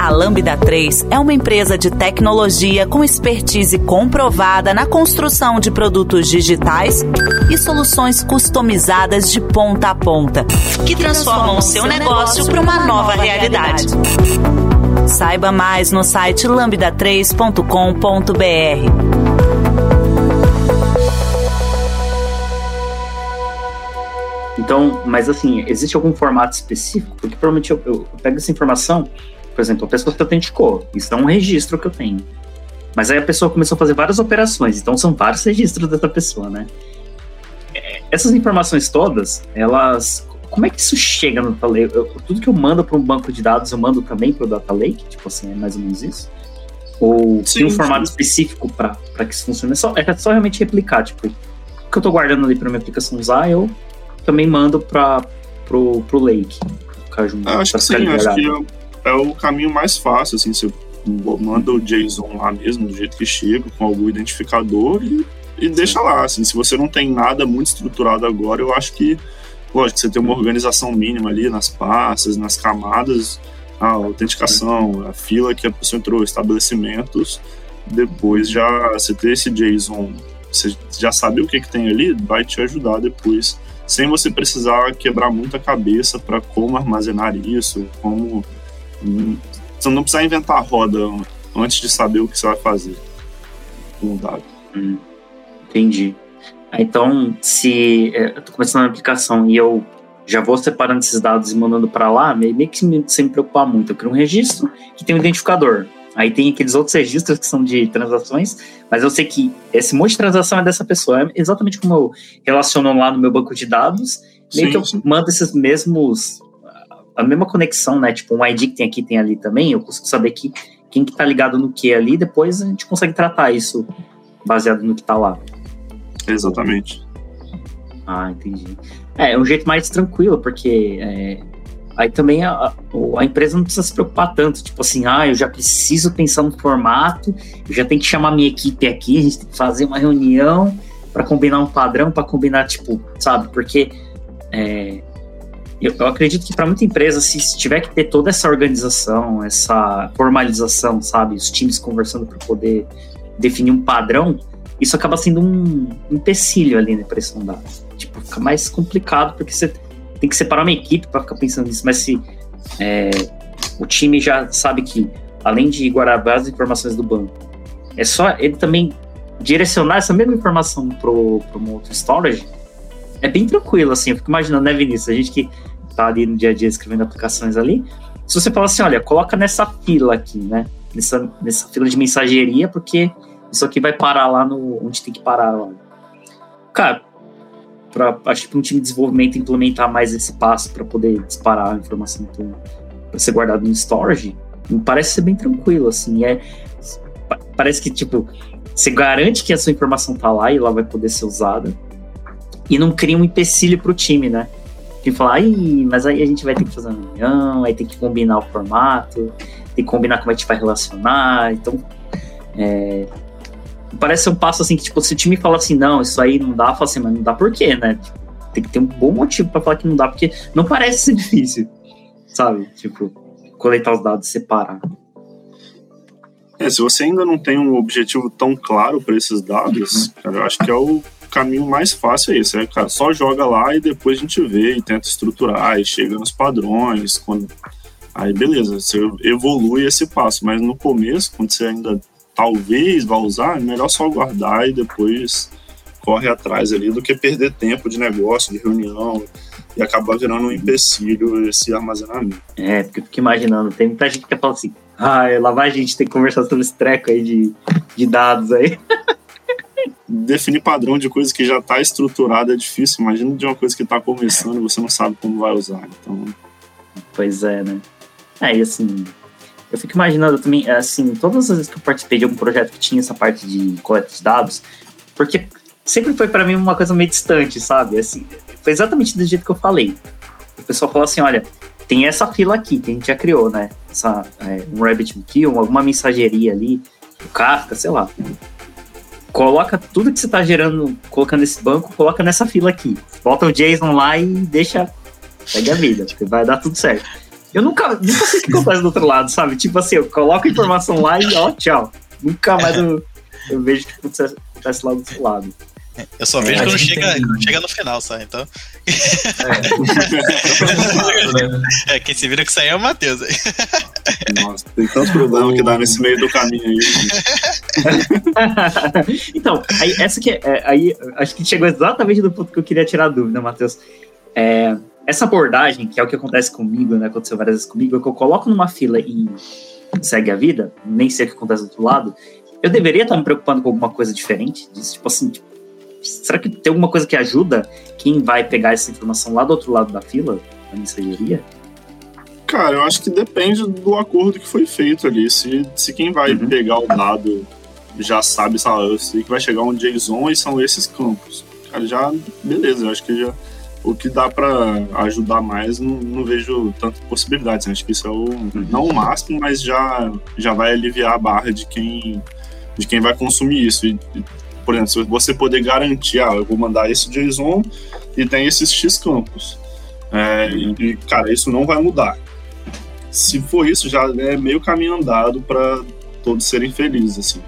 A Lambda 3 é uma empresa de tecnologia com expertise comprovada na construção de produtos digitais e soluções customizadas de ponta a ponta, que transformam o seu negócio para uma nova realidade. Saiba mais no site lambda3.com.br. Então, mas assim, existe algum formato específico? Porque provavelmente eu, eu, eu pego essa informação, por exemplo, a pessoa se autenticou, isso é um registro que eu tenho. Mas aí a pessoa começou a fazer várias operações, então são vários registros dessa pessoa, né? É, essas informações todas, elas. Como é que isso chega no Data Lake? Eu, tudo que eu mando para um banco de dados, eu mando também para o Data Lake? Tipo assim, é mais ou menos isso? Ou sim, tem um formato sim. específico para que isso funcione? É só, é só realmente replicar, tipo, o que eu estou guardando ali para minha aplicação usar, eu também mando para pro, pro Lake. Junto, acho que sim, acho que é, é, o caminho mais fácil, assim, você manda o JSON lá mesmo, do jeito que chega, com algum identificador e, e deixa lá, assim, se você não tem nada muito estruturado agora, eu acho que, lógico, você tem uma organização mínima ali nas pastas, nas camadas, a autenticação, a fila que a pessoa entrou, estabelecimentos, depois já você ter esse JSON, você já sabe o que, que tem ali, vai te ajudar depois sem você precisar quebrar muita cabeça para como armazenar isso, como você não precisa inventar a roda antes de saber o que você vai fazer com o dado. Hum, entendi. Então, se é, eu estou começando a aplicação e eu já vou separando esses dados e mandando para lá, meio que sem me preocupar muito. Eu crio um registro que tem um identificador. Aí tem aqueles outros registros que são de transações, mas eu sei que esse monte de transação é dessa pessoa. É exatamente como eu relaciono lá no meu banco de dados, meio sim, que eu sim. mando esses mesmos. a mesma conexão, né? Tipo, um ID que tem aqui, tem ali também, eu consigo saber que, quem que tá ligado no que ali, depois a gente consegue tratar isso baseado no que tá lá. Exatamente. Ah, entendi. É, é um jeito mais tranquilo, porque é, Aí também a, a, empresa não precisa se preocupar tanto, tipo assim, ah, eu já preciso pensar no formato, eu já tenho que chamar minha equipe aqui, a gente tem que fazer uma reunião para combinar um padrão, para combinar, tipo, sabe? Porque é, eu, eu, acredito que para muita empresa, se, se, tiver que ter toda essa organização, essa formalização, sabe? Os times conversando para poder definir um padrão, isso acaba sendo um empecilho ali, né, para esse andar. Tipo, fica mais complicado porque você tem que separar uma equipe para ficar pensando nisso, mas se é, o time já sabe que, além de guardar as informações do banco, é só ele também direcionar essa mesma informação para um outro storage, é bem tranquilo, assim. Eu fico imaginando, né, Vinícius? A gente que tá ali no dia a dia escrevendo aplicações ali. Se você falar assim, olha, coloca nessa fila aqui, né? Nessa, nessa fila de mensageria, porque isso aqui vai parar lá no onde tem que parar lá. Cara, pra, acho que para um time de desenvolvimento implementar mais esse passo para poder disparar a informação para ser guardado no storage, parece ser bem tranquilo, assim. É, parece que, tipo, você garante que a sua informação tá lá e ela vai poder ser usada e não cria um empecilho para o time, né? Que fala, aí, mas aí a gente vai ter que fazer uma reunião, aí tem que combinar o formato, tem que combinar como a gente vai relacionar, então é, parece um passo assim que, tipo, se o time fala assim, não, isso aí não dá, fala assim, mas não dá por quê, né? Tipo, tem que ter um bom motivo para falar que não dá, porque não parece ser <laughs> difícil, sabe? Tipo, coletar os dados e separar. É, se você ainda não tem um objetivo tão claro para esses dados, uhum. cara, eu acho que é o caminho mais fácil é esse, é, cara, só joga lá e depois a gente vê e tenta estruturar e chega nos padrões, quando... aí beleza, você evolui esse passo, mas no começo, quando você ainda talvez vá usar, é melhor só guardar e depois corre atrás ali do que perder tempo de negócio, de reunião e acabar virando um empecilho esse armazenamento. É, porque eu fico imaginando, tem muita gente que fala assim, ah, lá vai a gente ter que conversar sobre esse treco aí de, de dados aí. <laughs> Definir padrão de coisa que já está estruturada é difícil. Imagina de uma coisa que está começando e você não sabe como vai usar. Então... Pois é, né? É, assim, eu fico imaginando também, assim, todas as vezes que eu participei de algum projeto que tinha essa parte de coleta de dados, porque sempre foi para mim uma coisa meio distante, sabe? Assim, foi exatamente do jeito que eu falei. O pessoal falou assim, olha, tem essa fila aqui que a gente já criou, né? Essa, é, um RabbitMQ, alguma mensageria ali, o Kafka, sei lá. Coloca tudo que você está gerando, colocando nesse banco, coloca nessa fila aqui. Bota o JSON lá e deixa. Segue a vida, vai dar tudo certo. Eu nunca, nunca sei o que acontece do outro lado, sabe? Tipo assim, eu coloco a informação lá e ó, tchau. Nunca mais eu, eu vejo o que acontece, acontece lá do outro lado. Eu só vejo é, quando, chega, tem... quando chega no final, sabe? Então. É. <laughs> é, quem se vira que sair é o Matheus aí. Nossa, tem tantos problemas que dá nesse meio do caminho aí. <laughs> então, aí, essa que é, aí, acho que chegou exatamente do ponto que eu queria tirar a dúvida, Matheus. É, essa abordagem, que é o que acontece comigo, né? Aconteceu várias vezes comigo, é que eu coloco numa fila e segue a vida, nem sei o que acontece do outro lado. Eu deveria estar me preocupando com alguma coisa diferente disso, tipo assim, tipo, será que tem alguma coisa que ajuda quem vai pegar essa informação lá do outro lado da fila, da mensageria? Cara, eu acho que depende do acordo que foi feito ali. Se, se quem vai uhum. pegar o dado já sabe, sabe, que vai chegar um JSON e são esses campos. Cara, já, beleza, eu acho que já o que dá para ajudar mais, não, não, vejo tanta possibilidade. Acho que isso é o uhum. não o máximo, mas já, já vai aliviar a barra de quem de quem vai consumir isso. E, por exemplo, se você poder garantir, ah, eu vou mandar esse JSON e tem esses X campos. É, e, cara, isso não vai mudar. Se for isso, já é meio caminho andado para todos serem felizes, assim.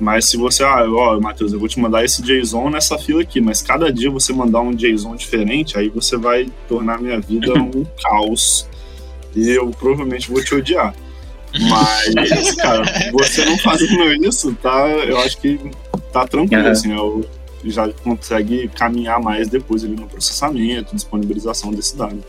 Mas se você, ah, ó, Matheus, eu vou te mandar esse JSON nessa fila aqui, mas cada dia você mandar um JSON diferente, aí você vai tornar minha vida <laughs> um caos. E eu provavelmente vou te odiar. Mas, <laughs> cara, você não fazendo isso, tá? Eu acho que tá tranquilo, uhum. assim, eu já consegue caminhar mais depois ali no processamento, disponibilização desse dado.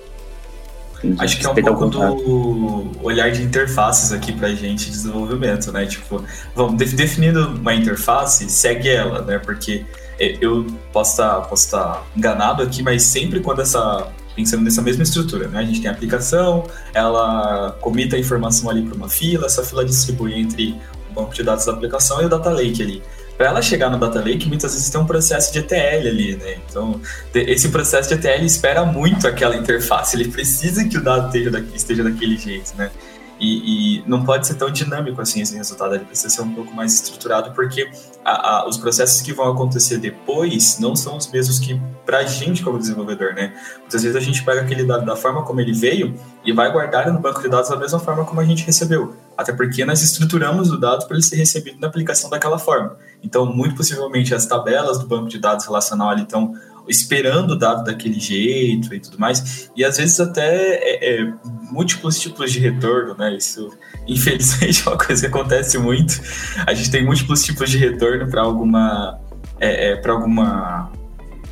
Entendi. Acho que é um pouco do olhar de interfaces aqui pra gente de desenvolvimento, né? Tipo, vamos, definindo uma interface, segue ela, né? Porque é, eu posso estar tá, posso tá enganado aqui, mas sempre quando essa pensando nessa mesma estrutura, né? A gente tem a aplicação, ela comita a informação ali para uma fila, essa fila distribui entre o banco de dados da aplicação e o data lake ali para ela chegar no data lake, muitas vezes tem um processo de ETL ali, né? Então, esse processo de ETL espera muito aquela interface, ele precisa que o dado esteja, daqui, esteja daquele jeito, né? E, e, não pode ser tão dinâmico assim esse resultado, ele precisa ser um pouco mais estruturado, porque a, a, os processos que vão acontecer depois não são os mesmos que para a gente como desenvolvedor, né? Muitas vezes a gente pega aquele dado da forma como ele veio e vai guardar no banco de dados da mesma forma como a gente recebeu, até porque nós estruturamos o dado para ele ser recebido na aplicação daquela forma. Então, muito possivelmente as tabelas do banco de dados relacional ali estão esperando o dado daquele jeito e tudo mais, e às vezes até é, é, múltiplos tipos de retorno, né? Isso, <laughs> infelizmente, é uma coisa que acontece muito. A gente tem múltiplos tipos de retorno para alguma. É, é para alguma.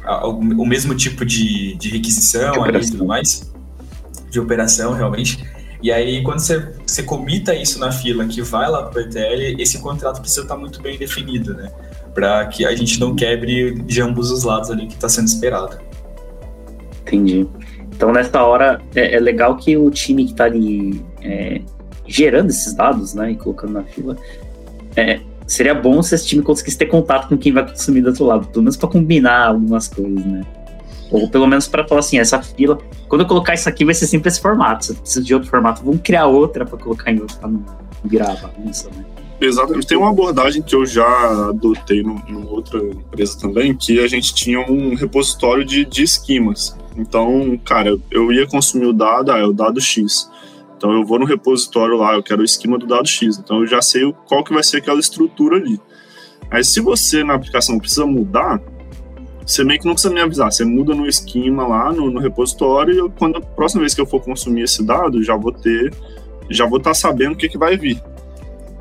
Algum, o mesmo tipo de, de requisição ali e tudo mais. de operação, realmente. E aí, quando você, você comita isso na fila que vai lá para o ETL, esse contrato precisa estar muito bem definido, né? Para que a gente não quebre de ambos os lados ali que está sendo esperado. Entendi. Então, nessa hora, é, é legal que o time que está ali é, gerando esses dados, né, e colocando na fila, é, seria bom se esse time conseguisse ter contato com quem vai consumir do outro lado, pelo menos para combinar algumas coisas, né? Ou pelo menos para falar assim, essa fila, quando eu colocar isso aqui vai ser sempre esse formato. Se eu preciso de outro formato, vamos criar outra para colocar em outro, para não virar bagunça, né? Exatamente. Tem uma abordagem que eu já adotei numa outra empresa também, que a gente tinha um repositório de, de esquemas. Então, cara, eu ia consumir o dado, ah, é o dado X. Então eu vou no repositório lá, eu quero o esquema do dado X. Então eu já sei qual que vai ser aquela estrutura ali. Aí se você na aplicação precisa mudar, você meio que não precisa me avisar. Você muda no esquema lá, no, no repositório, e eu, quando a próxima vez que eu for consumir esse dado, já vou ter, já vou estar tá sabendo o que, que vai vir.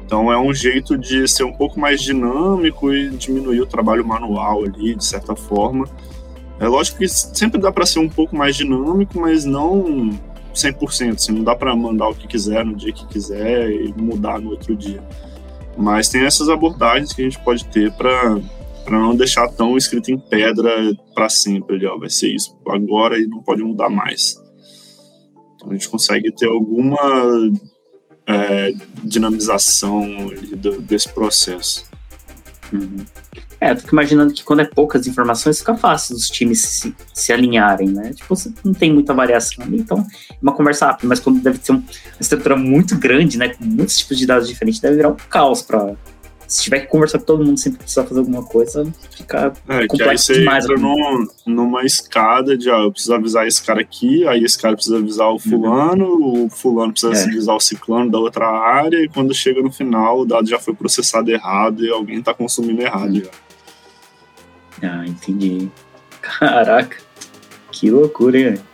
Então é um jeito de ser um pouco mais dinâmico e diminuir o trabalho manual ali, de certa forma. É lógico que sempre dá para ser um pouco mais dinâmico, mas não 100%. Assim, não dá para mandar o que quiser no dia que quiser e mudar no outro dia. Mas tem essas abordagens que a gente pode ter para para não deixar tão escrito em pedra para sempre. Ali, ó, vai ser isso agora e não pode mudar mais. Então a gente consegue ter alguma é, dinamização do, desse processo. Uhum. É, eu fico imaginando que quando é poucas informações, fica fácil os times se, se alinharem, né? Tipo, você não tem muita variação ali, então é uma conversa rápida, mas quando deve ter uma estrutura muito grande, né? Com muitos tipos de dados diferentes, deve virar um caos para se tiver que conversar com todo mundo sempre precisar fazer alguma coisa, fica é, complexo que aí você demais. Entra num, numa escada de, ó, eu preciso avisar esse cara aqui, aí esse cara precisa avisar o fulano, uhum. o fulano precisa é. avisar o ciclano da outra área, e quando chega no final, o dado já foi processado errado e alguém está consumindo errado uhum. já. Ah, entendi. Caraca, que loucura, hein? <laughs>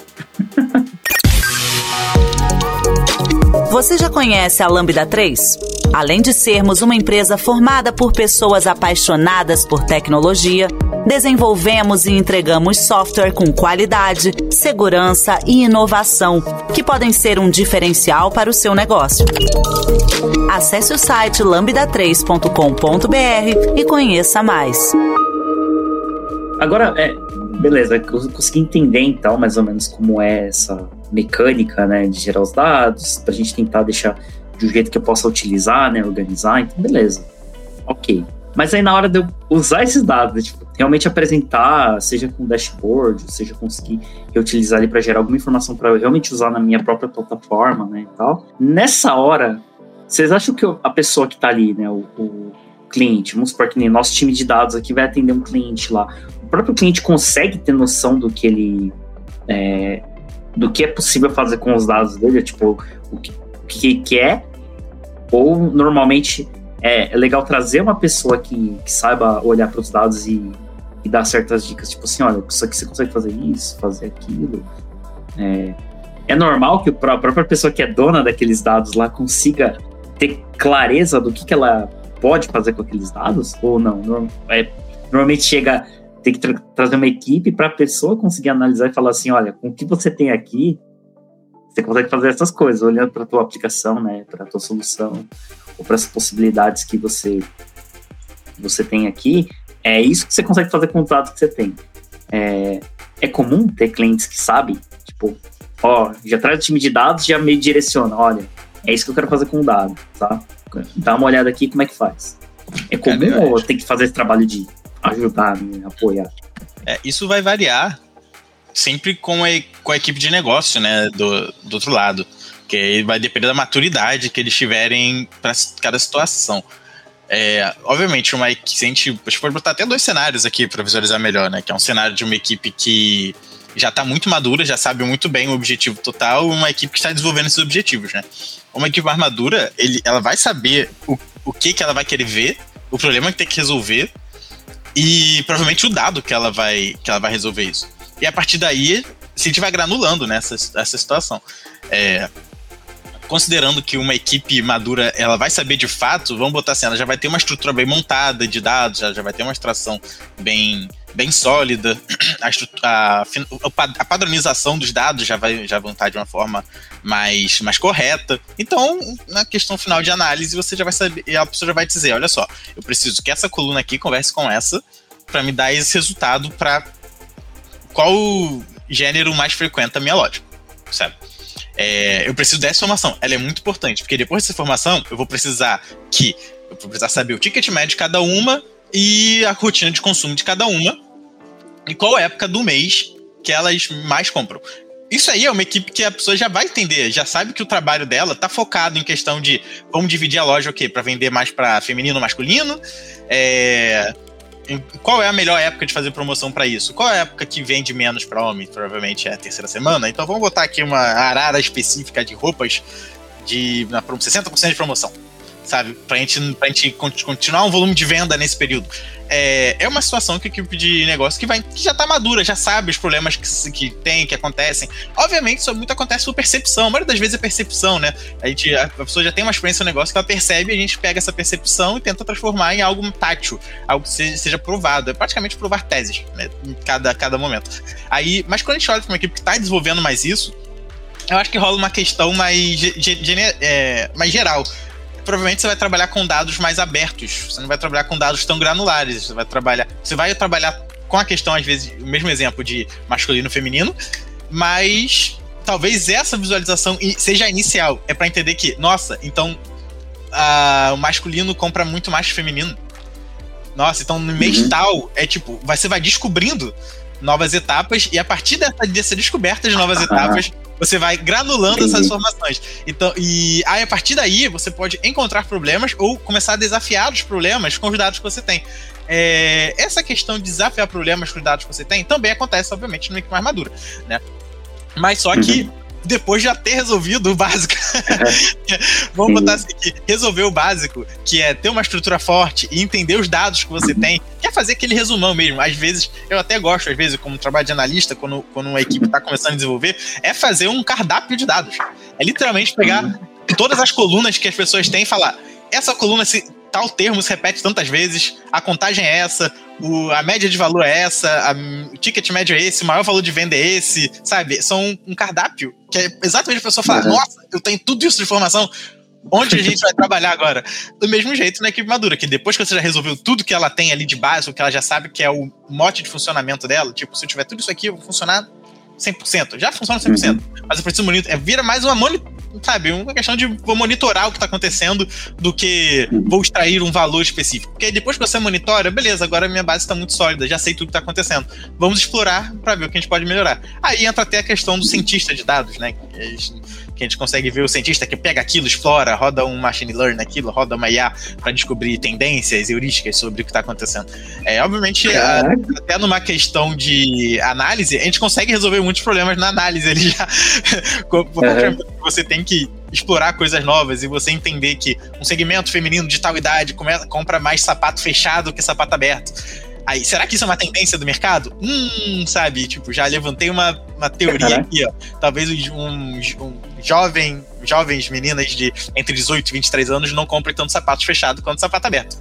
Você já conhece a Lambda 3? Além de sermos uma empresa formada por pessoas apaixonadas por tecnologia, desenvolvemos e entregamos software com qualidade, segurança e inovação, que podem ser um diferencial para o seu negócio. Acesse o site lambda3.com.br e conheça mais. Agora, é, beleza, eu consegui entender então mais ou menos como é essa mecânica né, de gerar os dados, para a gente tentar deixar de um jeito que eu possa utilizar, né, organizar, então beleza, ok. Mas aí na hora de eu usar esses dados, tipo, realmente apresentar, seja com dashboard, seja conseguir reutilizar ali para gerar alguma informação para eu realmente usar na minha própria plataforma, né, e tal. Nessa hora, vocês acham que a pessoa que está ali, né, o, o cliente, vamos supor que nem nosso time de dados aqui vai atender um cliente lá, o próprio cliente consegue ter noção do que ele é, do que é possível fazer com os dados dele, tipo, o que, o que quer ou normalmente é, é legal trazer uma pessoa que, que saiba olhar para os dados e, e, dar certas dicas, tipo assim, olha, isso aqui você consegue fazer isso, fazer aquilo. É, é normal que a própria pessoa que é dona daqueles dados lá consiga ter clareza do que, que ela pode fazer com aqueles dados ou não? É, normalmente chega tem que tra trazer uma equipe para a pessoa conseguir analisar e falar assim, olha, com o que você tem aqui, você consegue fazer essas coisas, olhando para a tua aplicação, né, para a tua solução, ou para as possibilidades que você, você tem aqui, é isso que você consegue fazer com os dados que você tem. É, é comum ter clientes que sabem, tipo, ó, já traz o time de dados, já me direciona, olha, é isso que eu quero fazer com o dado, tá? Dá uma olhada aqui como é que faz. É comum é ou tem que fazer esse trabalho de ajudar, me apoiar? É, isso vai variar sempre com a, com a equipe de negócio, né, do, do outro lado. Que vai depender da maturidade que eles tiverem para cada situação. É, obviamente, uma equipe, a gente, a gente pode botar até dois cenários aqui para visualizar melhor, né? Que é um cenário de uma equipe que já está muito madura, já sabe muito bem o objetivo total, uma equipe que está desenvolvendo esses objetivos, né? Uma equipe mais madura, ele, ela vai saber o, o que, que ela vai querer ver, o problema que tem que resolver, e provavelmente o dado que ela vai, que ela vai resolver isso. E a partir daí, se a gente vai granulando nessa essa situação. É, considerando que uma equipe madura ela vai saber de fato, vamos botar assim, ela já vai ter uma estrutura bem montada de dados, já, já vai ter uma extração bem, bem sólida, a, a, a, padronização dos dados já vai, já estar de uma forma mais, mais correta. Então, na questão final de análise, você já vai saber, a pessoa já vai dizer, olha só, eu preciso que essa coluna aqui converse com essa para me dar esse resultado para qual gênero mais frequenta a minha lógica, sabe? É, eu preciso dessa informação, ela é muito importante, porque depois dessa informação eu vou precisar que eu vou precisar saber o ticket médio de cada uma e a rotina de consumo de cada uma e qual época do mês que elas mais compram. Isso aí é uma equipe que a pessoa já vai entender, já sabe que o trabalho dela tá focado em questão de vamos dividir a loja o quê? Para vender mais para feminino masculino? É, qual é a melhor época de fazer promoção para isso? Qual é a época que vende menos para homem? Provavelmente é a terceira semana. Então vamos botar aqui uma arara específica de roupas de na 60% de promoção sabe? Pra gente, pra gente continuar um volume de venda nesse período. É, é uma situação que a equipe de negócio que, vai, que já tá madura, já sabe os problemas que, que tem, que acontecem. Obviamente, isso muito acontece por percepção. A maioria das vezes é percepção, né? A, gente, a pessoa já tem uma experiência no negócio que ela percebe, a gente pega essa percepção e tenta transformar em algo tátil, algo que seja, seja provado. É praticamente provar teses, né? Em cada, cada momento. Aí, mas quando a gente olha para uma equipe que está desenvolvendo mais isso, eu acho que rola uma questão mais, é, mais geral provavelmente você vai trabalhar com dados mais abertos. Você não vai trabalhar com dados tão granulares. Você vai trabalhar, você vai trabalhar com a questão às vezes o mesmo exemplo de masculino e feminino, mas talvez essa visualização seja inicial. É para entender que, nossa, então o masculino compra muito mais feminino. Nossa, então no mês uhum. tal é tipo, você vai descobrindo novas etapas e a partir dessa, dessa descoberta de novas etapas você vai granulando Entendi. essas informações. Então, e aí a partir daí você pode encontrar problemas ou começar a desafiar os problemas com os dados que você tem. É, essa questão de desafiar problemas com os dados que você tem também acontece, obviamente, no equipe mais madura, né? Mas só que uhum depois de já ter resolvido o básico. <laughs> Vamos botar assim aqui, resolver o básico, que é ter uma estrutura forte e entender os dados que você tem, quer fazer aquele resumão mesmo. Às vezes, eu até gosto, às vezes, como trabalho de analista, quando, quando uma equipe está começando a desenvolver, é fazer um cardápio de dados. É literalmente pegar todas as colunas que as pessoas têm e falar, essa coluna se tal termo se repete tantas vezes, a contagem é essa, o, a média de valor é essa, a, o ticket médio é esse, o maior valor de venda é esse, sabe? São um cardápio que é exatamente a pessoa falar, uhum. nossa, eu tenho tudo isso de informação, onde a gente vai trabalhar agora? Do mesmo jeito na equipe madura, que depois que você já resolveu tudo que ela tem ali de base, o que ela já sabe que é o mote de funcionamento dela, tipo, se eu tiver tudo isso aqui, eu vou funcionar 100%. Já funciona 100%. Uhum. Mas eu preciso monitorar. É, vira mais uma monitor, sabe, uma questão de vou monitorar o que está acontecendo do que vou extrair um valor específico. Porque depois que você monitora, beleza, agora minha base está muito sólida, já sei tudo que está acontecendo. Vamos explorar para ver o que a gente pode melhorar. Aí entra até a questão do cientista de dados, né? que a gente consegue ver o cientista que pega aquilo, explora, roda um machine learning naquilo, roda uma IA para descobrir tendências, heurísticas sobre o que está acontecendo. É, obviamente, a, até numa questão de análise, a gente consegue resolver muitos problemas na análise. Ele já, <laughs> você tem que explorar coisas novas e você entender que um segmento feminino de tal idade começa, compra mais sapato fechado que sapato aberto Aí, será que isso é uma tendência do mercado? Hum, sabe? Tipo, já levantei uma, uma teoria aqui, ó. Talvez um, um jovem, jovens meninas de entre 18 e 23 anos não comprem tanto sapato fechado quanto sapato aberto.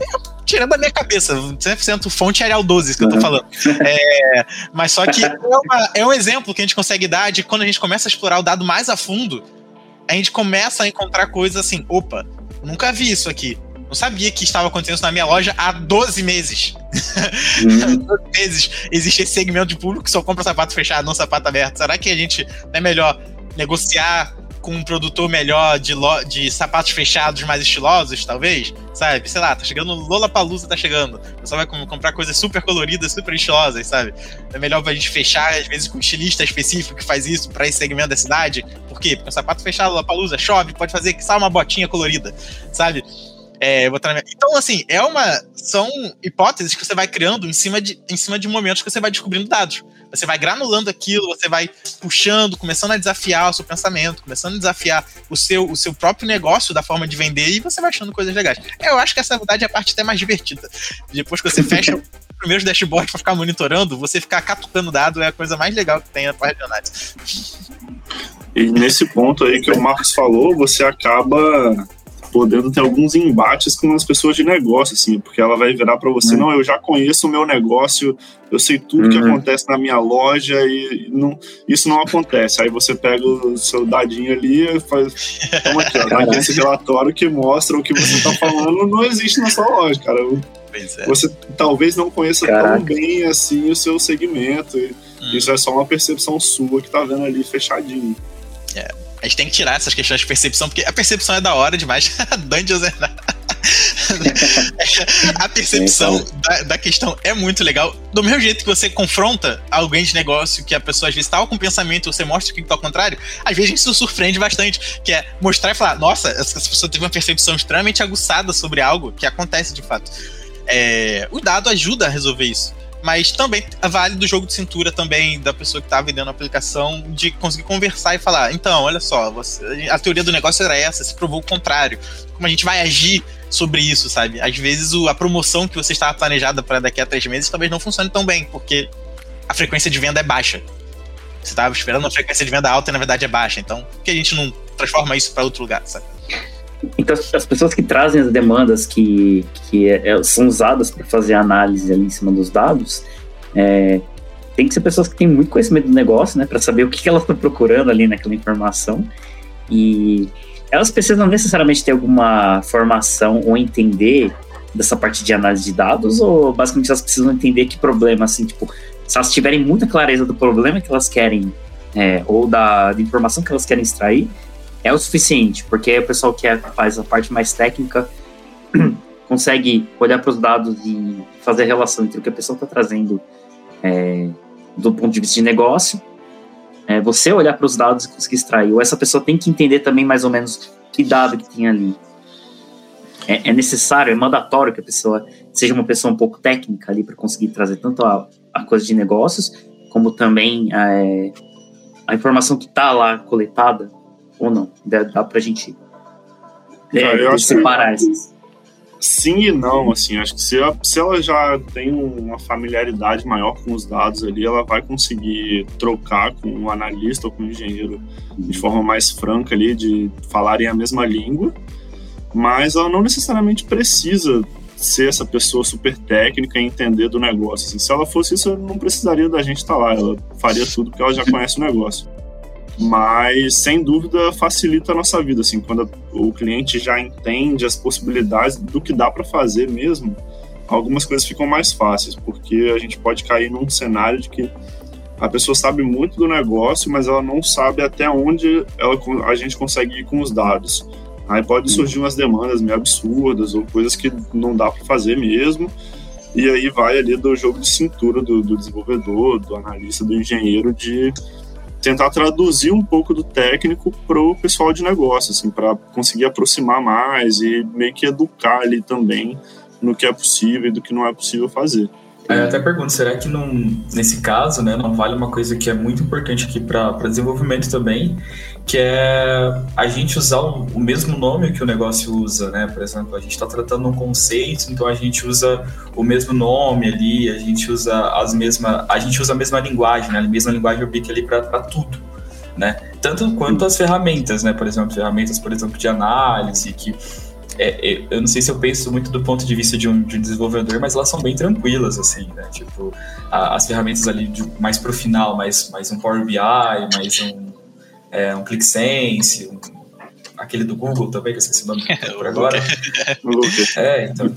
Eu, tirando da minha cabeça, 100% fonte Arial 12 que eu tô falando. É, mas só que é, uma, é um exemplo que a gente consegue dar de quando a gente começa a explorar o dado mais a fundo, a gente começa a encontrar coisas assim, opa, nunca vi isso aqui não sabia que estava acontecendo isso na minha loja há 12 meses. <laughs> Hum. 12 meses existe esse segmento de público que só compra sapato fechado, não sapato aberto. Será que a gente não é melhor negociar com um produtor melhor de, lo, de sapatos fechados mais estilosos, talvez? Sabe? Sei lá, tá chegando Lola Palusa, tá chegando. Você vai comprar coisas super coloridas, super estilosas, sabe? É melhor a gente fechar, às vezes, com um estilista específico que faz isso para esse segmento da cidade. Por quê? Porque o sapato fechado, Lola Palusa, chove, pode fazer que só uma botinha colorida, sabe? É, minha... Então, assim, é uma. São hipóteses que você vai criando em cima, de, em cima de momentos que você vai descobrindo dados. Você vai granulando aquilo, você vai puxando, começando a desafiar o seu pensamento, começando a desafiar o seu, o seu próprio negócio da forma de vender e você vai achando coisas legais. Eu acho que essa, na verdade, é a parte até mais divertida. Depois que você <laughs> fecha os primeiros dashboards para ficar monitorando, você ficar catucando dado é a coisa mais legal que tem na parte de análise. E nesse ponto aí que o Marcos falou, você acaba podendo ter alguns embates com as pessoas de negócio, assim, porque ela vai virar para você, uhum. não, eu já conheço o meu negócio, eu sei tudo uhum. que acontece na minha loja e não, isso não acontece. Aí você pega o seu dadinho ali e faz, toma aqui, ó, aqui esse relatório que mostra o que você tá falando, não existe na sua loja, cara. É. Você talvez não conheça Caraca. tão bem assim o seu segmento. hum. Isso é só uma percepção sua que tá vendo ali fechadinho. A gente tem que tirar essas questões de percepção, porque a percepção é da hora demais. <laughs> Dungeons é. <laughs> a percepção da, da, questão é muito legal. Do mesmo jeito que você confronta alguém de negócio, que a pessoa às vezes estava com um pensamento, você mostra o que está ao contrário, às vezes a gente se surpreende bastante, que é mostrar e falar, nossa, essa pessoa teve uma percepção extremamente aguçada sobre algo que acontece de fato. É, o dado ajuda a resolver isso mas também vale do jogo de cintura também, da pessoa que está vendendo a aplicação, de conseguir conversar e falar, então, olha só, você, a teoria do negócio era essa, se provou o contrário. Como a gente vai agir sobre isso, sabe? Às vezes o, a promoção que você estava planejada para daqui a três meses talvez não funcione tão bem, porque a frequência de venda é baixa. Você estava esperando uma frequência de venda alta e na verdade é baixa. Então, por que a gente não transforma isso para outro lugar, sabe? Então, as pessoas que trazem as demandas que, que é, é são usadas para fazer análise ali em cima dos dados, é, tem que ser pessoas que têm muito conhecimento do negócio, né, para saber o que, que elas estão procurando ali naquela informação. E elas precisam necessariamente ter alguma formação ou entender dessa parte de análise de dados, ou basicamente elas precisam entender que problema, assim, tipo, se elas tiverem muita clareza do problema que elas querem, é, ou da, da informação que elas querem extrair, é o suficiente, porque o pessoal que é, faz a parte mais técnica <clears throat> consegue olhar para os dados e fazer a relação entre o que a pessoa está trazendo é, do ponto de vista de negócio, é, você olhar para os dados e conseguir extrair, ou essa pessoa tem que entender também mais ou menos que dado que tem ali. É, é necessário, é mandatório que a pessoa seja uma pessoa um pouco técnica ali para conseguir trazer tanto a, a coisa de negócios, como também é, a informação que está lá coletada ou não? Dá, dá pra gente é, separar esses. Sim e não, assim, acho que se, a, se ela já tem uma familiaridade maior com os dados ali, ela vai conseguir trocar com o um analista ou com o um engenheiro de forma mais franca ali, de falarem a mesma língua, mas ela não necessariamente precisa ser essa pessoa super técnica e entender do negócio. Assim, se ela fosse isso, não precisaria da gente estar tá lá, ela faria tudo porque ela já conhece o negócio mas sem dúvida facilita a nossa vida assim. Quando o cliente já entende as possibilidades do que dá para fazer mesmo algumas coisas ficam mais fáceis porque a gente pode cair num cenário de que a pessoa sabe muito do negócio mas ela não sabe até onde ela, a gente consegue ir com os dados. Aí pode surgir umas demandas meio absurdas ou coisas que não dá para fazer mesmo. E aí vai ali do jogo de cintura do, do desenvolvedor do analista do engenheiro de tentar traduzir um pouco do técnico para o pessoal de negócio, assim, para conseguir aproximar mais e meio que educar ali também no que é possível e do que não é possível fazer. Eu até pergunto, será que nesse caso, né, não vale uma coisa que é muito importante aqui para desenvolvimento também, que é a gente usar o, mesmo nome que o negócio usa, né? Por exemplo, a gente está tratando um conceito, então a gente usa o mesmo nome ali, a gente usa as mesma, a gente usa a mesma linguagem, né? A mesma linguagem Rubic ali para tudo, né? Tanto quanto as ferramentas, né? Por exemplo, ferramentas, por exemplo, de análise que é, é, eu não sei se eu penso muito do ponto de vista de um, de um desenvolvedor, mas elas são bem tranquilas, assim, né? Tipo, a, as ferramentas ali de, mais pro final, mais, mais um Power BI, mais um, é, um ClickSense, um, aquele do Google também, que eu esqueci o nome <laughs> por agora. é, então.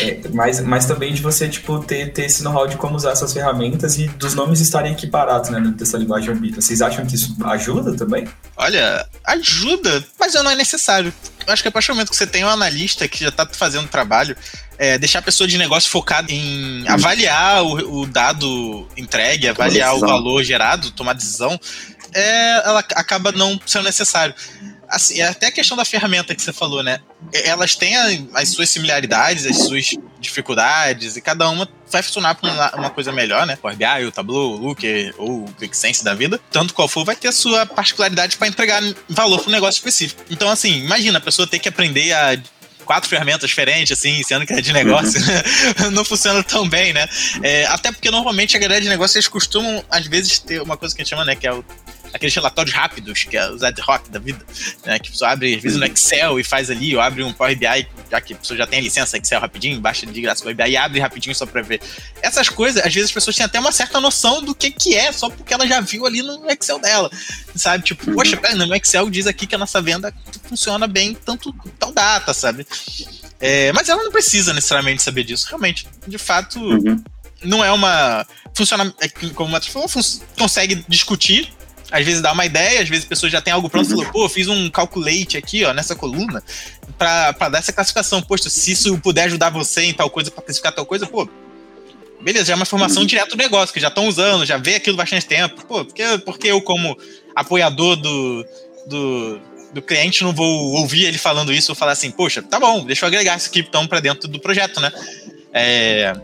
É, mas, mas também de você tipo, ter, ter esse know-how de como usar essas ferramentas e dos nomes estarem equiparados né, dessa linguagem Orbita. Vocês acham que isso ajuda também? Olha, ajuda, mas não é necessário. Eu acho que a partir do momento que você tem um analista que já está fazendo trabalho, é, deixar a pessoa de negócio focada em avaliar o, o dado entregue, avaliar o valor gerado, tomar decisão, é, ela acaba não sendo necessário assim, é até a questão da ferramenta que você falou, né? Elas têm as suas similaridades, as suas dificuldades, e cada uma vai funcionar para uma, coisa melhor, né? O RBI, o Tableau, o Looker ou o ClickSense da vida. Tanto qual for, vai ter a sua particularidade para entregar valor para um negócio específico. Então, assim, imagina a pessoa ter que aprender a quatro ferramentas diferentes, assim, sendo que é de negócio, uhum. <laughs> não funciona tão bem, né? É, até porque normalmente a galera de negócio eles costumam, às vezes, ter uma coisa que a gente chama, né, que é o aqueles relatórios rápidos, que é os ad hoc da vida, né? Que a pessoa abre, às vezes, no Excel e faz ali, ou abre um Power BI, já que a pessoa já tem a licença Excel rapidinho, baixa de graça o Power BI e abre rapidinho só pra ver. Essas coisas, às vezes as pessoas têm até uma certa noção do que que é, só porque ela já viu ali no Excel dela, sabe? Tipo, uhum. poxa, pera, no Excel diz aqui que a nossa venda funciona bem tanto tal data, sabe? É, mas ela não precisa necessariamente saber disso, realmente. De fato, uhum. não é uma. Funciona, é como o Matheus falou, consegue discutir às vezes dá uma ideia, às vezes a pessoa já tem algo pronto e falou, pô, fiz um calculate aqui, ó, nessa coluna, pra, pra dar essa classificação. Poxa, se isso puder ajudar você em tal coisa pra classificar tal coisa, pô, beleza, já é uma informação uhum. direto do negócio, que já estão usando, já vê aquilo bastante tempo. Pô, porque, porque eu, como apoiador do, do, do cliente, não vou ouvir ele falando isso ou falar assim, poxa, tá bom, deixa eu agregar isso aqui então pra dentro do projeto, né? É,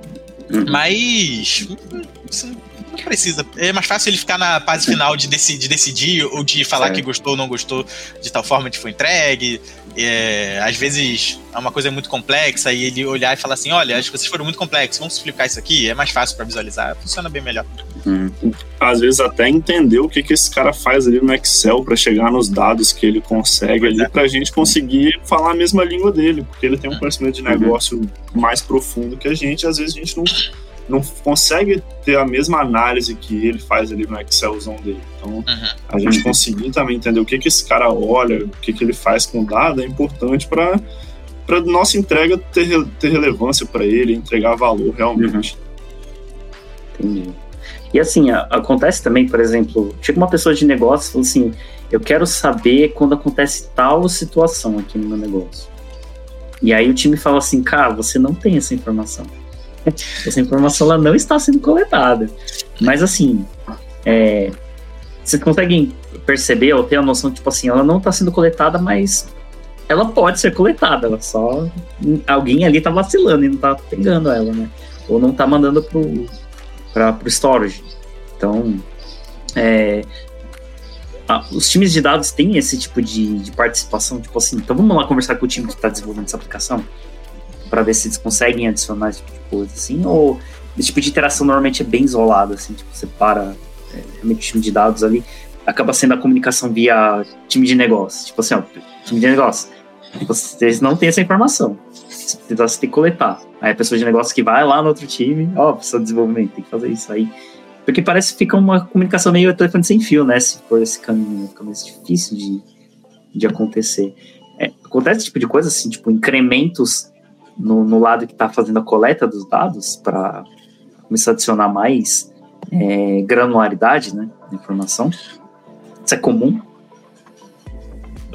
uhum. mas não precisa. É mais fácil ele ficar na fase final de, decidir, de decidir ou de falar que gostou ou não gostou de tal forma que foi entregue. É, às vezes é uma coisa muito complexa e ele olhar e falar assim: olha, acho que vocês foram muito complexos, vamos explicar isso aqui. É mais fácil para visualizar, funciona bem melhor. Hum. Às vezes até entender o que, que esse cara faz ali no Excel para chegar nos dados que ele consegue ali, é. para a gente conseguir falar a mesma língua dele, porque ele tem um conhecimento de uhum. negócio mais profundo que a gente, às vezes a gente não não consegue ter a mesma análise que ele faz ali no Excelzão dele. Então, uhum. a gente conseguir também entender o que, que esse cara olha, o que, que ele faz com o dado é importante para para nossa entrega ter, ter relevância para ele, entregar valor realmente. Uhum. Entendi. E assim, a, acontece também, por exemplo, chega uma pessoa de negócio e fala assim: eu quero saber quando acontece tal situação aqui no meu negócio. E aí o time fala assim: cara, você não tem essa informação. <laughs> Essa informação ela não está sendo coletada. Mas assim, é, vocês conseguem perceber ou ter a noção, tipo assim, ela não está sendo coletada, mas ela pode ser coletada, ela só alguém ali está vacilando e não está pegando ela, né? Ou não está mandando pro para pro storage. Então, é, os times de dados têm esse tipo de, de, participação, tipo assim, então vamos lá conversar com o time que está desenvolvendo essa aplicação para ver se eles conseguem adicionar esse tipo de coisa, assim, ou esse tipo de interação normalmente é bem isolado, assim, tipo, você para é, realmente o time de dados ali, acaba sendo a comunicação via time de negócio, tipo assim, ó, time de negócio, vocês não têm essa informação, você tem que coletar, aí a pessoa de negócio que vai lá no outro time, ó, pessoa de desenvolvimento, tem que fazer isso aí, porque parece que fica uma comunicação meio telefone sem fio, né, se for esse caminho, né? fica mais difícil de, de acontecer. É, acontece esse tipo de coisa, assim, tipo, incrementos no, no lado que está fazendo a coleta dos dados para começar a adicionar mais é, granularidade né, na informação? Isso é comum?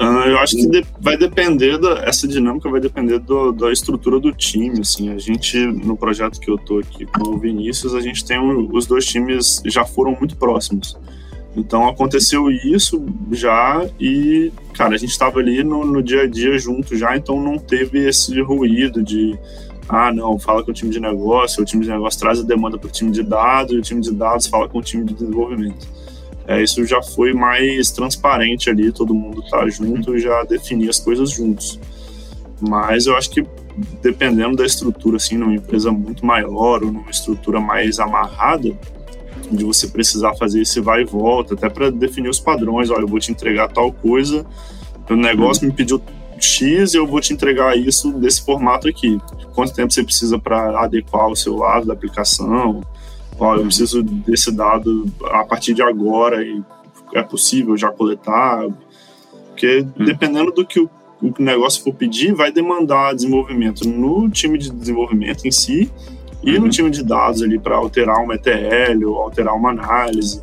Uh, eu acho que de, vai depender da, essa dinâmica vai depender do, da estrutura do time assim a gente no projeto que eu tô aqui com o Vinícius a gente tem um, os dois times já foram muito próximos então aconteceu isso já e, cara, a gente estava ali no, no, dia a dia junto já, então não teve esse ruído de, ah, não, fala com o time de negócio, o time de negócio traz a demanda para o time de dados, e o time de dados fala com o time de desenvolvimento. É, isso já foi mais transparente ali, todo mundo tá junto e já definir as coisas juntos. Mas eu acho que dependendo da estrutura, assim, numa empresa muito maior ou numa estrutura mais amarrada, de você precisar fazer esse vai e volta, até para definir os padrões. Olha, eu vou te entregar tal coisa, o negócio me pediu X e eu vou te entregar isso desse formato aqui. Quanto tempo você precisa para adequar o seu lado da aplicação? Olha, eu preciso desse dado a partir de agora e é possível já coletar. Porque uhum. dependendo do que o, o negócio for pedir, vai demandar desenvolvimento no time de desenvolvimento em si e no time de dados ali para alterar uma ETL ou alterar uma análise.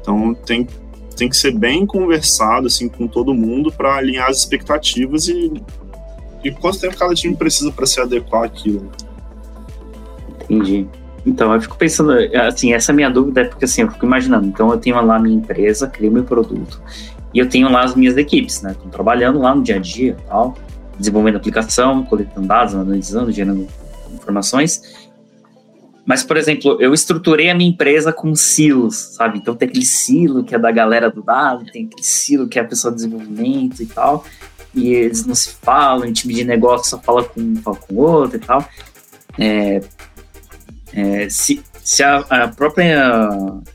Então tem, tem que ser bem conversado assim com todo mundo para alinhar as expectativas e, e quanto tempo cada time precisa para se adequar àquilo. Entendi. Então, eu fico pensando, assim, essa minha dúvida é porque, assim, eu fico imaginando, então eu tenho lá a minha empresa, crio meu produto, e eu tenho lá as minhas equipes, né, estão trabalhando lá no dia a dia, tal, desenvolvendo aplicação, coletando dados, analisando, gerando informações, mas, por exemplo, eu estruturei a minha empresa com silos, sabe? Então tem aquele silo que é da galera do dado, tem aquele silo que é a pessoa de desenvolvimento e tal, e eles não se falam, em time de negócio só fala com um, fala com o outro e tal. É, é, se se a, a, própria